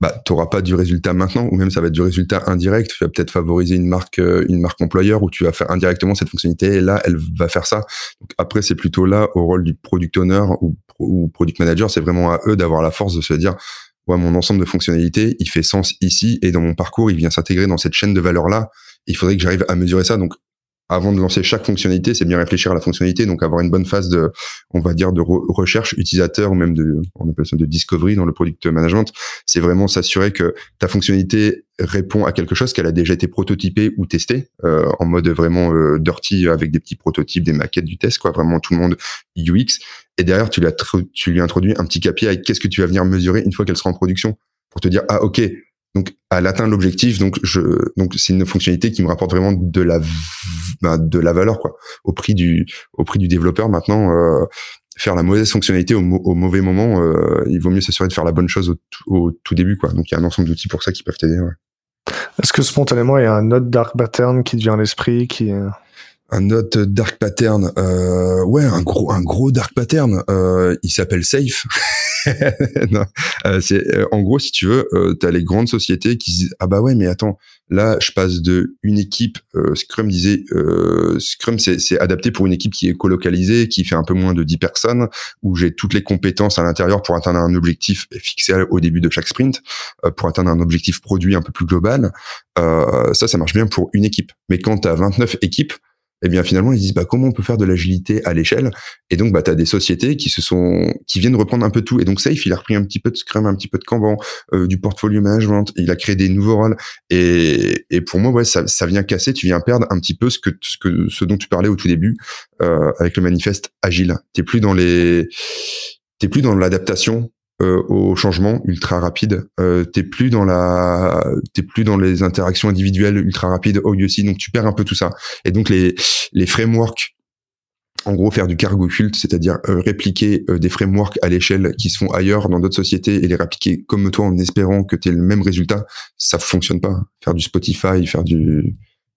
bah, tu pas du résultat maintenant, ou même ça va être du résultat indirect. Tu vas peut-être favoriser une marque, euh, une marque employeur, où tu vas faire indirectement cette fonctionnalité, et là, elle va faire ça. Donc après, c'est plutôt là, au rôle du product owner ou, ou product manager, c'est vraiment à eux d'avoir la force de se dire, ouais, mon ensemble de fonctionnalités, il fait sens ici, et dans mon parcours, il vient s'intégrer dans cette chaîne de valeur-là. Il faudrait que j'arrive à mesurer ça. Donc, avant de lancer chaque fonctionnalité, c'est bien réfléchir à la fonctionnalité, donc avoir une bonne phase de, on va dire, de recherche utilisateur ou même de, on appelle ça de discovery dans le product management. C'est vraiment s'assurer que ta fonctionnalité répond à quelque chose qu'elle a déjà été prototypée ou testée euh, en mode vraiment euh, dirty avec des petits prototypes, des maquettes du test, quoi. Vraiment tout le monde UX. Et derrière, tu lui tu lui introduis un petit KPI. Qu'est-ce que tu vas venir mesurer une fois qu'elle sera en production? Pour te dire ah ok donc, à l'atteindre l'objectif, donc je, donc c'est une fonctionnalité qui me rapporte vraiment de la, ben, de la valeur quoi, au prix du, au prix du développeur. Maintenant, euh, faire la mauvaise fonctionnalité au, au mauvais moment, euh, il vaut mieux s'assurer de faire la bonne chose au, au, tout début quoi. Donc, il y a un ensemble d'outils pour ça qui peuvent t'aider. Ouais. Est-ce que spontanément il y a un autre dark pattern qui devient l'esprit qui un autre dark pattern, euh, ouais, un gros, un gros dark pattern. Euh, il s'appelle Safe. euh, c'est euh, en gros si tu veux, euh, tu as les grandes sociétés qui disent ah bah ouais mais attends là je passe de une équipe Scrum disait Scrum c'est adapté pour une équipe qui est colocalisée, qui fait un peu moins de 10 personnes où j'ai toutes les compétences à l'intérieur pour atteindre un objectif fixé au début de chaque sprint pour atteindre un objectif produit un peu plus global. ça ça marche bien pour une équipe. Mais quand tu as 29 équipes eh bien finalement ils disent bah comment on peut faire de l'agilité à l'échelle? Et donc bah tu as des sociétés qui se sont qui viennent reprendre un peu tout. Et donc Safe il a repris un petit peu de Scrum un petit peu de Kanban euh, du portfolio management. Il a créé des nouveaux rôles. Et, et pour moi ouais ça, ça vient casser. Tu viens perdre un petit peu ce que ce que ce dont tu parlais au tout début euh, avec le manifeste agile. T'es plus dans les t'es plus dans l'adaptation euh, au changement ultra rapide. Euh, t'es plus dans la, t'es plus dans les interactions individuelles ultra rapides au aussi. Donc tu perds un peu tout ça. Et donc les les frameworks, en gros faire du cargo culte, c'est-à-dire euh, répliquer euh, des frameworks à l'échelle qui se font ailleurs dans d'autres sociétés et les répliquer comme toi en espérant que tu aies le même résultat, ça fonctionne pas. Faire du Spotify, faire du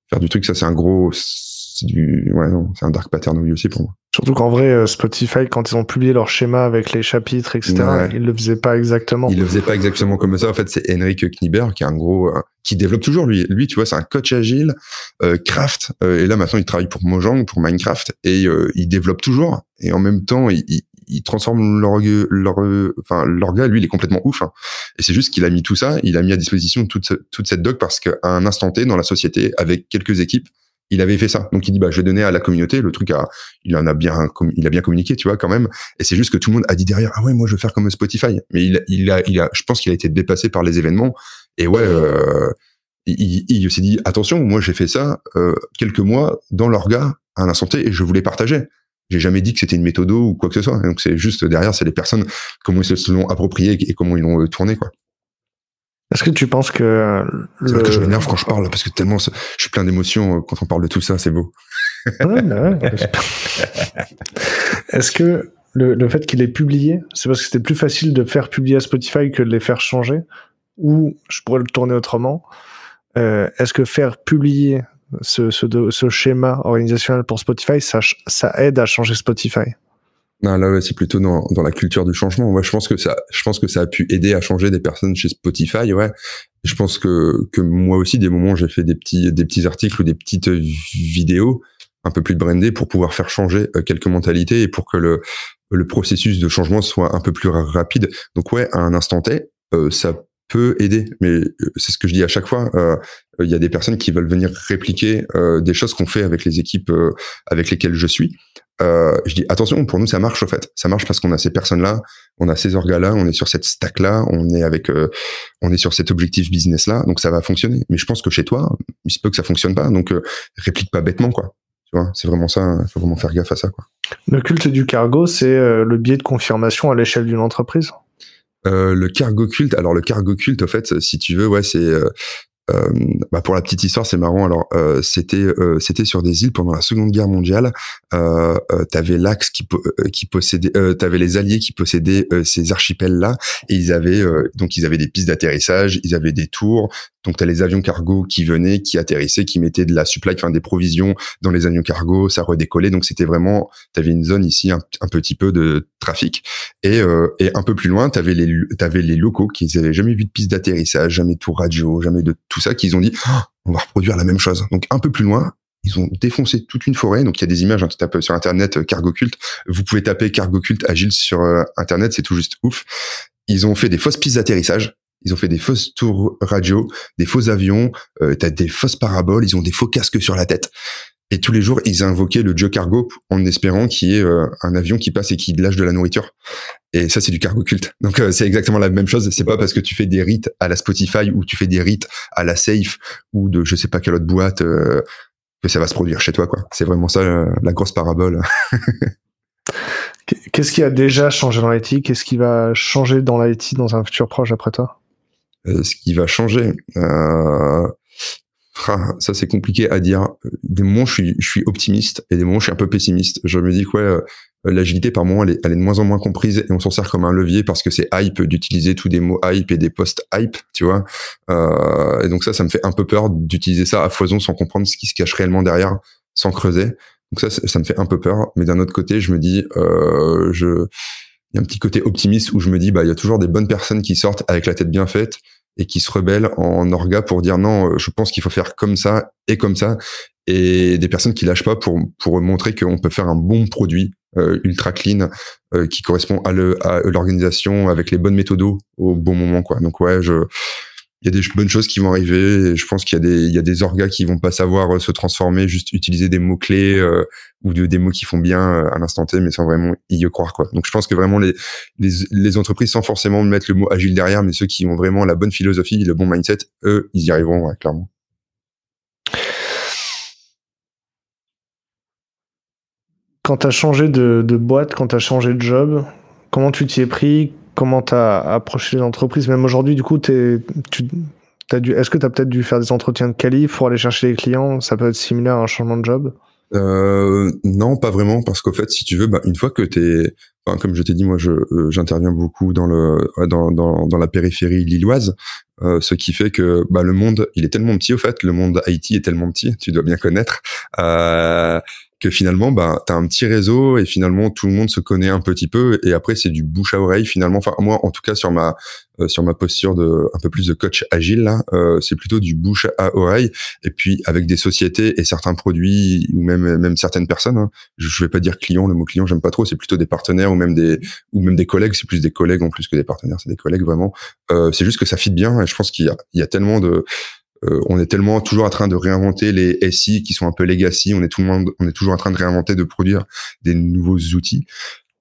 faire du truc, ça c'est un gros c'est du ouais non, c'est un dark pattern aussi pour moi. Surtout qu'en vrai, euh, Spotify, quand ils ont publié leur schéma avec les chapitres, etc., ils le faisaient pas exactement. Ils le faisaient pas exactement comme ça. En fait, c'est Henrik Knieber qui est un gros, euh, qui développe toujours lui. Lui, tu vois, c'est un coach agile, euh, craft. et là, maintenant, il travaille pour Mojang, pour Minecraft, et il développe toujours. Et en même temps, il, il, transforme leur, leur, enfin, leur gars, lui, il est complètement ouf. Hein. Et c'est juste qu'il a mis tout ça, il a mis à disposition toute, toute cette doc parce qu'à un instant T, dans la société, avec quelques équipes, il avait fait ça. Donc il dit bah je vais donner à la communauté le truc à il en a bien il a bien communiqué, tu vois quand même et c'est juste que tout le monde a dit derrière ah ouais moi je veux faire comme Spotify. Mais il il a il a je pense qu'il a été dépassé par les événements et ouais euh, il, il, s'est dit attention, moi j'ai fait ça euh, quelques mois dans l'orga à instant T et je voulais partager. J'ai jamais dit que c'était une méthode ou quoi que ce soit. donc c'est juste derrière, c'est les personnes comment ils se l'ont approprié et comment ils l'ont tourné quoi. Est-ce que tu penses que vrai que je m'énerve quand je parle parce que tellement je suis plein d'émotions euh, quand on parle de tout ça, c'est beau. Ouais, ouais. Est-ce que le, le fait qu'il ait publié, c'est parce que c'était plus facile de faire publier à Spotify que de les faire changer? Ou je pourrais le tourner autrement. Euh, Est-ce que faire publier ce, ce, ce, schéma organisationnel pour Spotify, ça, ça aide à changer Spotify? Non, là, c'est plutôt dans, dans la culture du changement. Ouais, je pense que ça, je pense que ça a pu aider à changer des personnes chez Spotify. Ouais, je pense que que moi aussi, des moments, j'ai fait des petits des petits articles ou des petites vidéos un peu plus brandées pour pouvoir faire changer euh, quelques mentalités et pour que le le processus de changement soit un peu plus rapide. Donc ouais, à un instant T, euh, ça peut aider, mais euh, c'est ce que je dis à chaque fois. Il y a des personnes qui veulent venir répliquer des choses qu'on fait avec les équipes avec lesquelles je suis. Euh, je dis attention, pour nous ça marche au fait. Ça marche parce qu'on a ces personnes-là, on a ces orgas-là, on est sur cette stack-là, on est avec, euh, on est sur cet objectif business-là, donc ça va fonctionner. Mais je pense que chez toi, il se peut que ça fonctionne pas, donc euh, réplique pas bêtement quoi. Tu vois, c'est vraiment ça. Il faut vraiment faire gaffe à ça quoi. Le culte du cargo, c'est le biais de confirmation à l'échelle d'une entreprise? le cargo culte, alors le cargo culte, au fait, si tu veux, ouais, c'est euh, bah pour la petite histoire, c'est marrant. Alors, euh, c'était euh, c'était sur des îles pendant la Seconde Guerre mondiale. Euh, t'avais l'Axe qui qui possédait, t'avais les Alliés qui possédaient ces archipels là, et ils avaient donc ils avaient des pistes d'atterrissage, ils avaient des tours, donc, tu as les avions cargo qui venaient, qui atterrissaient, qui mettaient de la supply, enfin des provisions dans les avions cargo, ça redécollait. Donc, c'était vraiment, tu avais une zone ici, un, petit peu de trafic. Et, euh, et un peu plus loin, tu avais les, avais les locaux qui n'avaient jamais vu de piste d'atterrissage, jamais de tour radio, jamais de tout ça, qu'ils ont dit, oh, on va reproduire la même chose. Donc, un peu plus loin, ils ont défoncé toute une forêt. Donc il y a des images, hein, tu tapes sur internet euh, cargo culte. Vous pouvez taper cargo culte agile sur euh, internet, c'est tout juste ouf. Ils ont fait des fausses pistes d'atterrissage. Ils ont fait des fausses tours radio, des faux avions, euh, t'as des fausses paraboles, ils ont des faux casques sur la tête. Et tous les jours, ils invoquaient le Joe Cargo en espérant qu'il y ait euh, un avion qui passe et qui lâche de la nourriture. Et ça, c'est du cargo culte. Donc, euh, c'est exactement la même chose. C'est pas parce que tu fais des rites à la Spotify ou tu fais des rites à la Safe ou de je sais pas quelle autre boîte euh, que ça va se produire chez toi, quoi. C'est vraiment ça la grosse parabole. Qu'est-ce qui a déjà changé dans l'IT Qu'est-ce qui va changer dans l'IT dans un futur proche après toi? euh, ce qui va changer. Euh, ah, ça c'est compliqué à dire. Des moments je suis, je suis optimiste et des moments je suis un peu pessimiste. Je me dis que ouais, euh, l'agilité par moment elle est, elle est, de moins en moins comprise et on s'en sert comme un levier parce que c'est hype d'utiliser tous des mots hype et des posts hype, tu vois. Euh, et donc ça, ça me fait un peu peur d'utiliser ça à foison sans comprendre ce qui se cache réellement derrière, sans creuser. Donc ça, ça me fait un peu peur. Mais d'un autre côté, je me dis, euh, je il y a un petit côté optimiste où je me dis bah il y a toujours des bonnes personnes qui sortent avec la tête bien faite et qui se rebellent en orga pour dire non, je pense qu'il faut faire comme ça et comme ça et des personnes qui lâchent pas pour pour montrer qu'on peut faire un bon produit euh, ultra clean euh, qui correspond à l'organisation avec les bonnes méthodes au bon moment quoi. Donc ouais, je il y a des bonnes choses qui vont arriver. je pense qu'il y a des, orgas qui vont pas savoir se transformer, juste utiliser des mots clés ou de, des mots qui font bien à l'instant T, mais sans vraiment y croire quoi. Donc je pense que vraiment les, entreprises sans forcément mettre le mot agile derrière, mais ceux qui ont vraiment la bonne philosophie, le bon mindset, eux, ils y arriveront clairement. quand tu as changé de, boîte, quand tu as changé de job, comment tu t'y es pris? Comment tu as approché l'entreprise Même aujourd'hui, du coup, tu, dû, est-ce que tu as peut-être dû faire des entretiens de quali pour aller chercher les clients? Ça peut être similaire à un changement de job? Euh, non, pas vraiment, parce qu'au fait, si tu veux, bah, une fois que t'es, comme je t'ai dit, moi, euh, j'interviens beaucoup dans le dans la périphérie lilloise, euh, ce qui fait que bah, le monde, il est tellement petit, au fait, le monde Haïti est tellement petit, tu dois bien connaître. Euh, que finalement, bah, tu as un petit réseau et finalement tout le monde se connaît un petit peu et après c'est du bouche à oreille finalement. Enfin moi, en tout cas sur ma euh, sur ma posture de un peu plus de coach agile là, euh, c'est plutôt du bouche à oreille et puis avec des sociétés et certains produits ou même même certaines personnes. Hein. Je, vais pas dire client, le mot client j'aime pas trop, c'est plutôt des partenaires ou même des ou même des collègues. C'est plus des collègues en plus que des partenaires, c'est des collègues vraiment. C'est juste que ça fit bien je pense qu'il y a il y a tellement de euh, on est tellement toujours en train de réinventer les SI qui sont un peu legacy. On est tout le monde, on est toujours en train de réinventer, de produire des nouveaux outils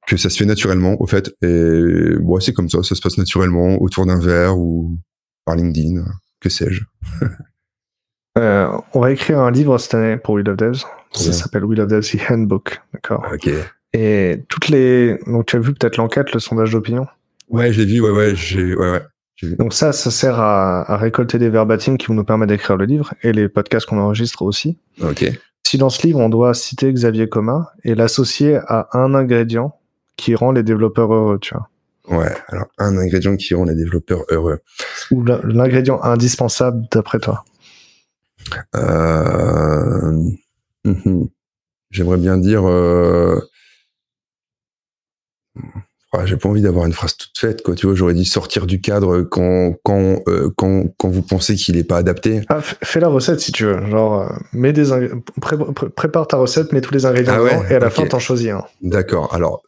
que ça se fait naturellement au fait. Et bon, c'est comme ça, ça se passe naturellement autour d'un verre ou par LinkedIn, que sais-je. euh, on va écrire un livre cette année pour We Love Devs. Ça s'appelle We Love Devs The Handbook, d'accord. Ok. Et toutes les, donc tu as vu peut-être l'enquête, le sondage d'opinion? Ouais, j'ai vu, ouais, ouais, j'ai, ouais, ouais. Donc ça, ça sert à, récolter des verbatims qui vont nous permettre d'écrire le livre et les podcasts qu'on enregistre aussi. Ok. Si dans ce livre, on doit citer Xavier Coma et l'associer à un ingrédient qui rend les développeurs heureux, tu vois. Ouais, alors un ingrédient qui rend les développeurs heureux. Ou l'ingrédient indispensable d'après toi. Euh... Mhm. J'aimerais bien dire... Euh j'ai pas envie d'avoir une phrase toute faite, quoi. Tu vois, j'aurais dit sortir du cadre quand quand euh, quand, quand vous pensez qu'il est pas adapté. Ah, fais la recette si tu veux. Genre, euh, mets des prépare ta recette, mets tous les ingrédients ah et à la fin t'en choisis un. D'accord. Alors,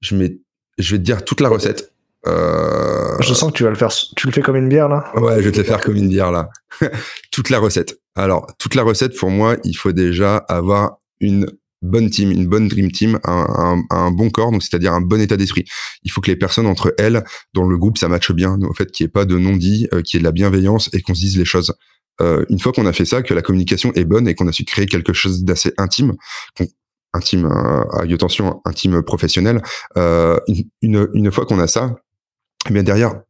je mets, je vais te dire toute la recette. Euh... Je sens que tu vas le faire. Tu le fais comme une bière là. Ouais, je vais te le faire comme une bière là. toute la recette. Alors, toute la recette pour moi, il faut déjà avoir une bonne team, une bonne dream team, un, bon corps, donc c'est-à-dire un bon état d'esprit. Il faut que les personnes entre elles, dans le groupe, ça matche bien, en fait, qu'il n'y ait pas de non-dit, euh, qu'il y ait de la bienveillance et qu'on se dise les choses. Euh, une fois qu'on a fait ça, que la communication est bonne et qu'on a su créer quelque chose d'assez intime, intime, euh, attention, intime professionnel, euh, une, une fois qu'on a ça, eh bien derrière,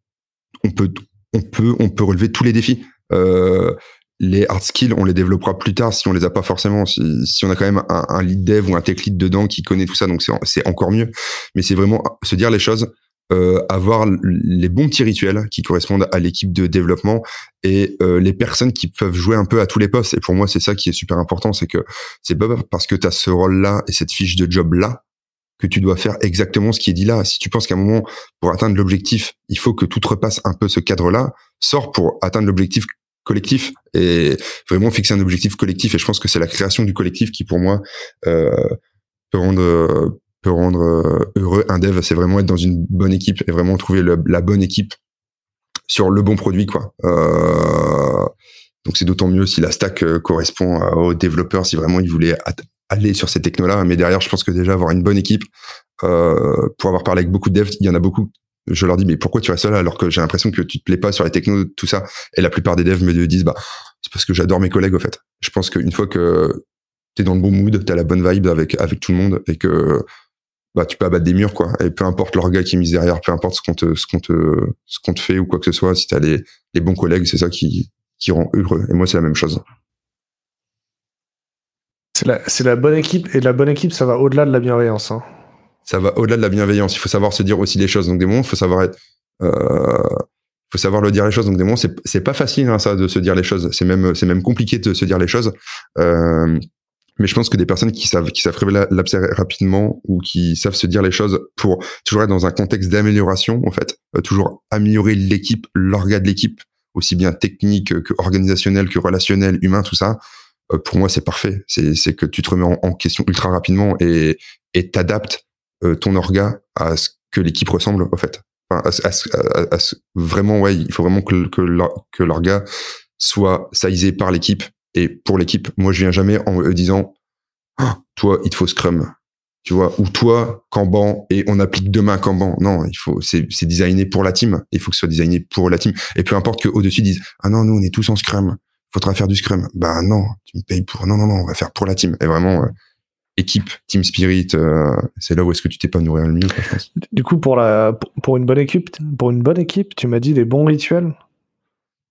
on peut, on peut, on peut relever tous les défis. Euh, les hard skills, on les développera plus tard si on les a pas forcément. Si, on a quand même un, un, lead dev ou un tech lead dedans qui connaît tout ça, donc c'est encore mieux. Mais c'est vraiment se dire les choses, euh, avoir les bons petits rituels qui correspondent à l'équipe de développement et euh, les personnes qui peuvent jouer un peu à tous les postes. Et pour moi, c'est ça qui est super important, c'est que c'est pas parce que tu as ce rôle-là et cette fiche de job-là que tu dois faire exactement ce qui est dit là. Si tu penses qu'à un moment, pour atteindre l'objectif, il faut que tout repasse un peu ce cadre-là, sors pour atteindre l'objectif collectif et vraiment fixer un objectif collectif. Et je pense que c'est la création du collectif qui, pour moi, euh, peut rendre peut rendre euh, heureux un dev. C'est vraiment être dans une bonne équipe et vraiment trouver la bonne équipe sur le bon produit, quoi. Euh, donc c'est d'autant mieux si la stack euh, correspond aux développeurs, si vraiment ils voulaient aller sur ces technos-là. Mais derrière, je pense que déjà avoir une bonne équipe, euh, pour avoir parlé avec beaucoup de devs, il y en a beaucoup je leur dis mais pourquoi tu restes là alors que j'ai l'impression que tu te plais pas sur les technos tout ça. Et la plupart des devs me disent bah c'est parce que j'adore mes collègues au fait. Je pense qu'une fois que tu es dans le bon mood tu as la bonne vibe avec avec tout le monde et que bah tu peux abattre des murs quoi. Et peu importe l'orga qui est mis derrière peu importe ce qu'on te ce qu'on te ce qu'on te fait ou quoi que ce soit si tu as les, les bons collègues c'est ça qui qui rend heureux. Et moi c'est la même chose. C'est la, c'est la bonne équipe et la bonne équipe ça va au-delà de la bienveillance hein ça va au-delà de la bienveillance. Il faut savoir se dire aussi les choses. Donc des moments, il faut savoir être, euh, faut savoir le dire les choses. Donc des moments, c'est c'est pas facile hein, ça de se dire les choses. C'est même c'est même compliqué de se dire les choses. Euh, mais je pense que des personnes qui savent qui savent révéler rapidement ou qui savent se dire les choses pour toujours être dans un contexte d'amélioration en fait, euh, toujours améliorer l'équipe, l'organe de l'équipe, aussi bien technique que organisationnel que relationnel, humain, tout ça. Euh, pour moi, c'est parfait. C'est que tu te remets en, en question ultra rapidement et et t'adaptes ton orga à ce que l'équipe ressemble, en fait. Enfin, vraiment, ouais, il faut vraiment que, que, l'orga soit sizé par l'équipe et pour l'équipe. Moi, je viens jamais en disant, ah, toi, il te faut Scrum tu vois, ou toi, Kanban, et on applique demain Kanban. Non, il faut, c'est, c'est designé pour la team. Il faut que ce soit designé pour la team. Et peu importe quau dessus disent, ah non, nous, on est tous en Scrum. Faudra faire du Scrum. Bah non, tu me payes pour, non, non, non, on va faire pour la team. Et vraiment, euh, équipe, team spirit, euh, c'est là où est-ce que tu t'es pas nourri le mieux, je pense. Du coup, pour la, pour une bonne équipe, pour une bonne équipe, tu m'as dit des bons rituels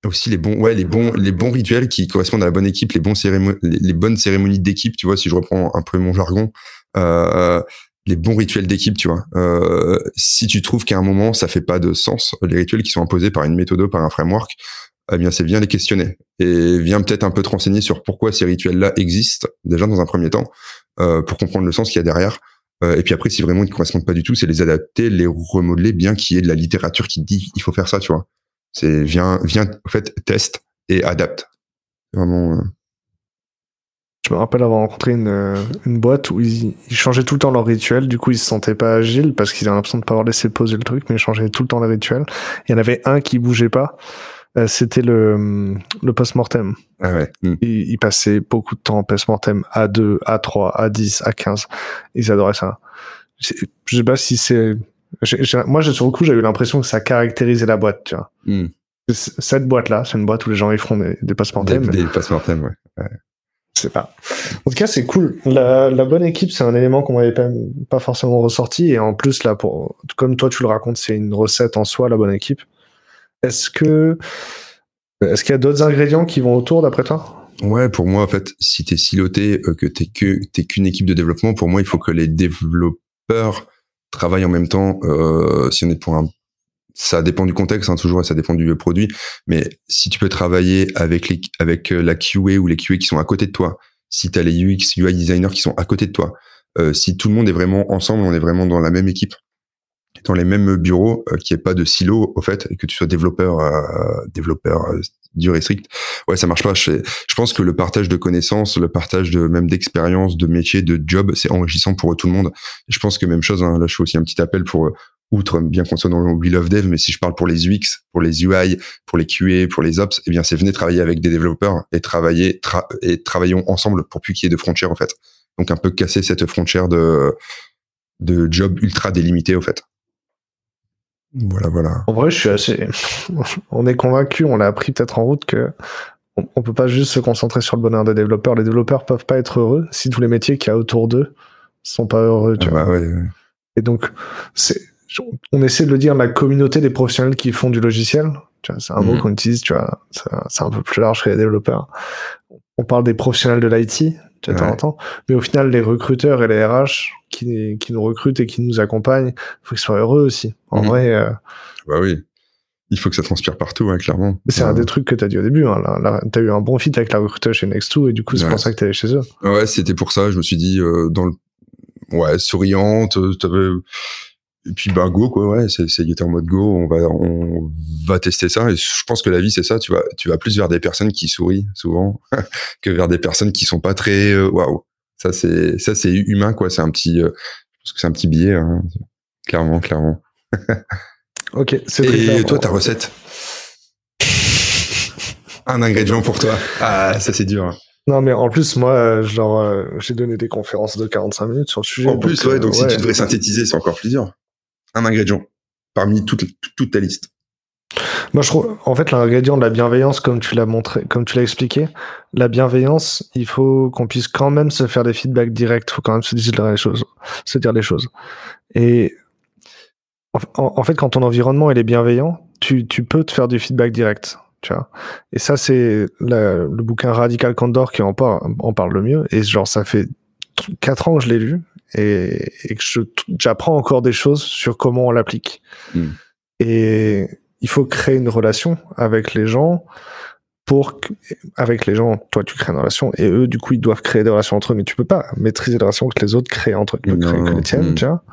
aussi les bons ouais les bons les bons rituels qui correspondent à la bonne équipe les bons cérémonies les, bonnes cérémonies d'équipe tu vois si je reprends un peu mon jargon euh, les bons rituels d'équipe, tu vois. Euh, si tu trouves qu'à un moment ça fait pas de sens, les rituels qui sont imposés par une méthode, par un framework, eh bien c'est bien les questionner et viens peut-être un peu te renseigner sur pourquoi ces rituels-là existent déjà dans un premier temps pour comprendre le sens qu'il y a derrière. Euh, et puis après, si vraiment ils ne correspondent pas du tout, c'est les adapter, les remodeler, bien qu'il y ait de la littérature qui dit il faut faire ça, tu vois. C'est viens, viens, en fait, teste et adapte. Vraiment. Euh, je me rappelle avoir rencontré une, euh, une boîte où ils, ils, changeaient tout le temps leur rituel. Du coup, ils se sentaient pas agiles parce qu'ils avaient l'impression de pas avoir laissé poser le truc, mais ils changeaient tout le temps les rituels. Il y en avait un qui bougeait pas. Euh, c'était le, le post-mortem. Ah ouais. Mm. Ils, ils, passaient beaucoup de temps en post-mortem à 2, à 3, à 10, à 15. Ils adoraient ça. Je sais pas si c'est... Moi, sur le coup, j'ai eu l'impression que ça caractérisait la boîte, tu vois. Mm. Cette boîte-là, c'est une boîte où les gens ils font des, des post-mortem. Des, des post-mortem, ouais. ouais. Je sais pas. En tout cas, c'est cool. La, la, bonne équipe, c'est un élément qu'on m'avait pas, pas forcément ressorti. Et en plus, là, pour, comme toi, tu le racontes, c'est une recette en soi, la bonne équipe. Est-ce que, est-ce qu'il y a d'autres ingrédients qui vont autour, d'après toi? Ouais, pour moi, en fait, si t'es siloté, euh, que t'es que, qu'une équipe de développement, pour moi, il faut que les développeurs travaillent en même temps. Euh, ça dépend du contexte, hein, toujours, et ça dépend du produit. Mais si tu peux travailler avec euh, la QA ou les QA qui sont à côté de toi, si tu as les UX, UI designers qui sont à côté de toi, si tout le monde est vraiment ensemble, on est vraiment dans la même équipe, dans les mêmes bureaux, euh, qu'il n'y ait pas de silo, au fait, et que tu sois développeur, euh, développeur euh, dur et strict, ouais, ça marche pas. Je, je, pense que le partage de connaissances, le partage de même d'expérience, de métier, de job, c'est enrichissant pour tout le monde. Je pense que même chose, hein, là, je fais aussi un petit appel pour outre bien qu'on soit dans le We Love Dev, mais si je parle pour les UX, pour les UI, pour les QA, pour les Ops, eh bien, c'est venez travailler avec des développeurs et travailler et travaillons ensemble pour plus qu'il y ait de frontières, en fait. Donc, un peu casser cette frontière de, de job ultra délimité, au fait. Voilà, voilà. En vrai, je suis assez, on est convaincu, on l'a appris peut-être en route que on, peut pas juste se concentrer sur le bonheur des développeurs. Les développeurs peuvent pas être heureux si tous les métiers qu'il y a autour d'eux sont pas heureux, tu ah bah Ouais, Et donc, c'est, on essaie de le dire, la communauté des professionnels qui font du logiciel. C'est un mot mhm. qu'on utilise, tu vois. C'est un peu plus large que les développeurs. On parle des professionnels de l'IT, tu Mais au final, les recruteurs et les RH qui, qui nous recrutent et qui nous accompagnent, il faut qu'ils soient heureux aussi. En mhm. vrai. Euh, bah oui. Il faut que ça transpire partout, hein, clairement. C'est un des trucs que tu as dit au début. Hein, tu as eu un bon fit avec la recruteur chez Next2 et du coup, c'est pour ça que tu allé chez eux. Ouais, c'était pour ça. Je me suis dit, euh, dans le... ouais, souriante, avais et puis bah go quoi ouais c'est c'est en mode go on va on va tester ça. Et je pense que la vie c'est ça tu vas tu vas plus vers des personnes qui sourient souvent que vers des personnes qui sont pas très euh, waouh. Ça c'est ça c'est humain quoi c'est un petit euh, je pense que c'est un petit billet hein. clairement clairement. Ok c'est et toi ta recette? Un ingrédient pour toi. Ah ça c'est dur hein. Non, mais en plus, moi, genre, euh, j'ai donné des conférences de 45 minutes sur le sujet. En plus, ouais, donc si tu devrais synthétiser, c'est encore plus dur un ingrédient parmi toute, toute ta liste moi, je trouve, en fait, l'ingrédient de la bienveillance, comme tu l'as montré, comme tu l'as expliqué, la bienveillance, il faut qu'on puisse quand même se faire des feedbacks directs. Il faut quand même se dire les choses, se dire les choses. Et en, fait, quand ton environnement est bienveillant, tu, tu peux te faire du feedback direct. Tu vois. Et ça, c'est le bouquin Radical Candor qui en parle, en parle le mieux. Et genre, ça fait quatre ans que je l'ai lu et, et que j'apprends encore des choses sur comment on l'applique. Hmm. Et il faut créer une relation avec les gens pour que, avec les gens, toi tu crées une relation et eux du coup ils doivent créer des relations entre eux, mais tu peux pas maîtriser les relations que les autres créent entre eux, que, les tiennes, hmm. tu vois.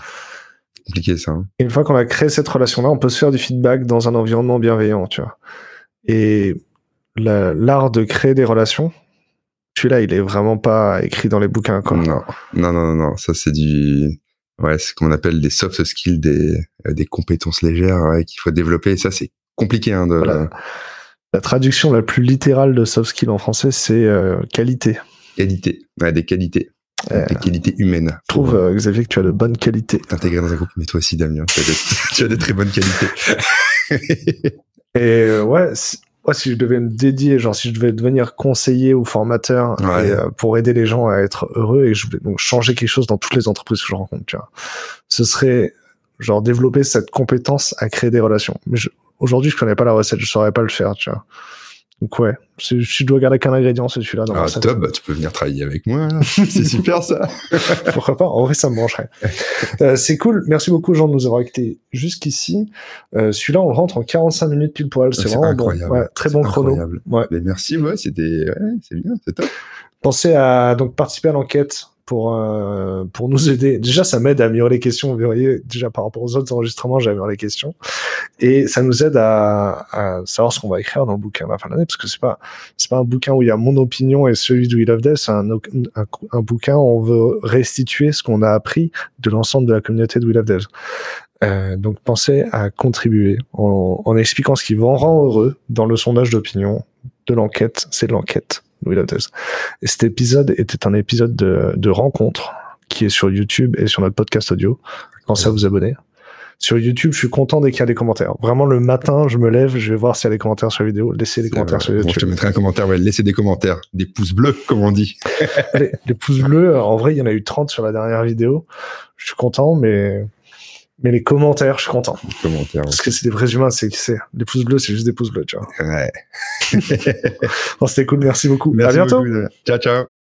Compliqué ça. Hein. une fois qu'on a créé cette relation-là, on peut se faire du feedback dans un environnement bienveillant, tu vois. Et l'art de créer des relations, celui-là, il est vraiment pas écrit dans les bouquins, quoi. Non, non, non, non, ça c'est du, Ouais, ce qu'on appelle des soft skills, des, euh, des compétences légères ouais, qu'il faut développer. Et ça, c'est compliqué. Hein, de, Voilà. La traduction la plus littérale de soft skill en français, c'est euh, qualité. Qualité. Ouais, des qualités. Euh, des qualités humaines. Je trouve, euh, Xavier, que tu as de bonnes qualités. T'intégrer dans un groupe, mais toi aussi, Damien. Tu as des, tu as des très bonnes qualités. Et ouais, si, ouais, si je devais me dédier, genre si je devais devenir conseiller ou formateur Ouais. et, euh, pour aider les gens à être heureux et que je voulais donc changer quelque chose dans toutes les entreprises que je rencontre, tu vois, ce serait genre développer cette compétence à créer des relations. Mais je- aujourd'hui, je connais pas la recette, je saurais pas le faire, tu vois. Donc ouais, je dois garder qu'un ingrédient, c'est celui-là Ah, top, bah, tu peux venir travailler avec moi. C'est super, ça. Pourquoi pas? En vrai, ça me brancherait. Euh, c'est cool. Merci beaucoup, Jean, de nous avoir écoutés jusqu'ici. Euh, Celui-là, on rentre en 45 minutes pile poil. C'est C'est vraiment incroyable. bon. Ouais, très bon chrono. incroyable. Ouais. Mais merci, ouais, c'était, ouais, c'est bien, c'est top. Pensez à donc participer à l'enquête pour euh, pour nous aider. Déjà, ça m'aide à améliorer les questions. Vous voyez, déjà par rapport aux autres enregistrements, j'ai amélioré les questions et ça nous aide à, à savoir ce qu'on va écrire dans le bouquin à la fin de l'année parce que c'est pas c'est pas un bouquin où il y a mon opinion et celui de We Love Death. C'est un, un, un bouquin où on veut restituer ce qu'on a appris de l'ensemble de la communauté de We Love Death. Euh, donc pensez à contribuer en, en expliquant ce qui vous rend heureux dans le sondage d'opinion de l'enquête. C'est de l'enquête. Love Death. Et cet épisode était un épisode de, de rencontre qui est sur YouTube et sur notre podcast audio. Pensez à vous abonner. Sur YouTube, je suis content dès qu'il y a des commentaires. Vraiment, le matin, je me lève, je vais voir s'il y a des commentaires sur la vidéo. Laissez des commentaires vrai. sur Bon, je te YouTube. mettrai un commentaire, ouais, laissez des commentaires, des pouces bleus, comme on dit. Les pouces bleus, en vrai, il y en a eu 30 sur la dernière vidéo. Je suis content, mais, mais les commentaires, je suis content. Commentaires. Parce que c'est des vrais humains, c'est c'est. Les pouces bleus, c'est juste des pouces bleus, tu vois. Ouais. Bon, c'était cool, merci beaucoup. Merci à bientôt. beaucoup. Ciao, ciao.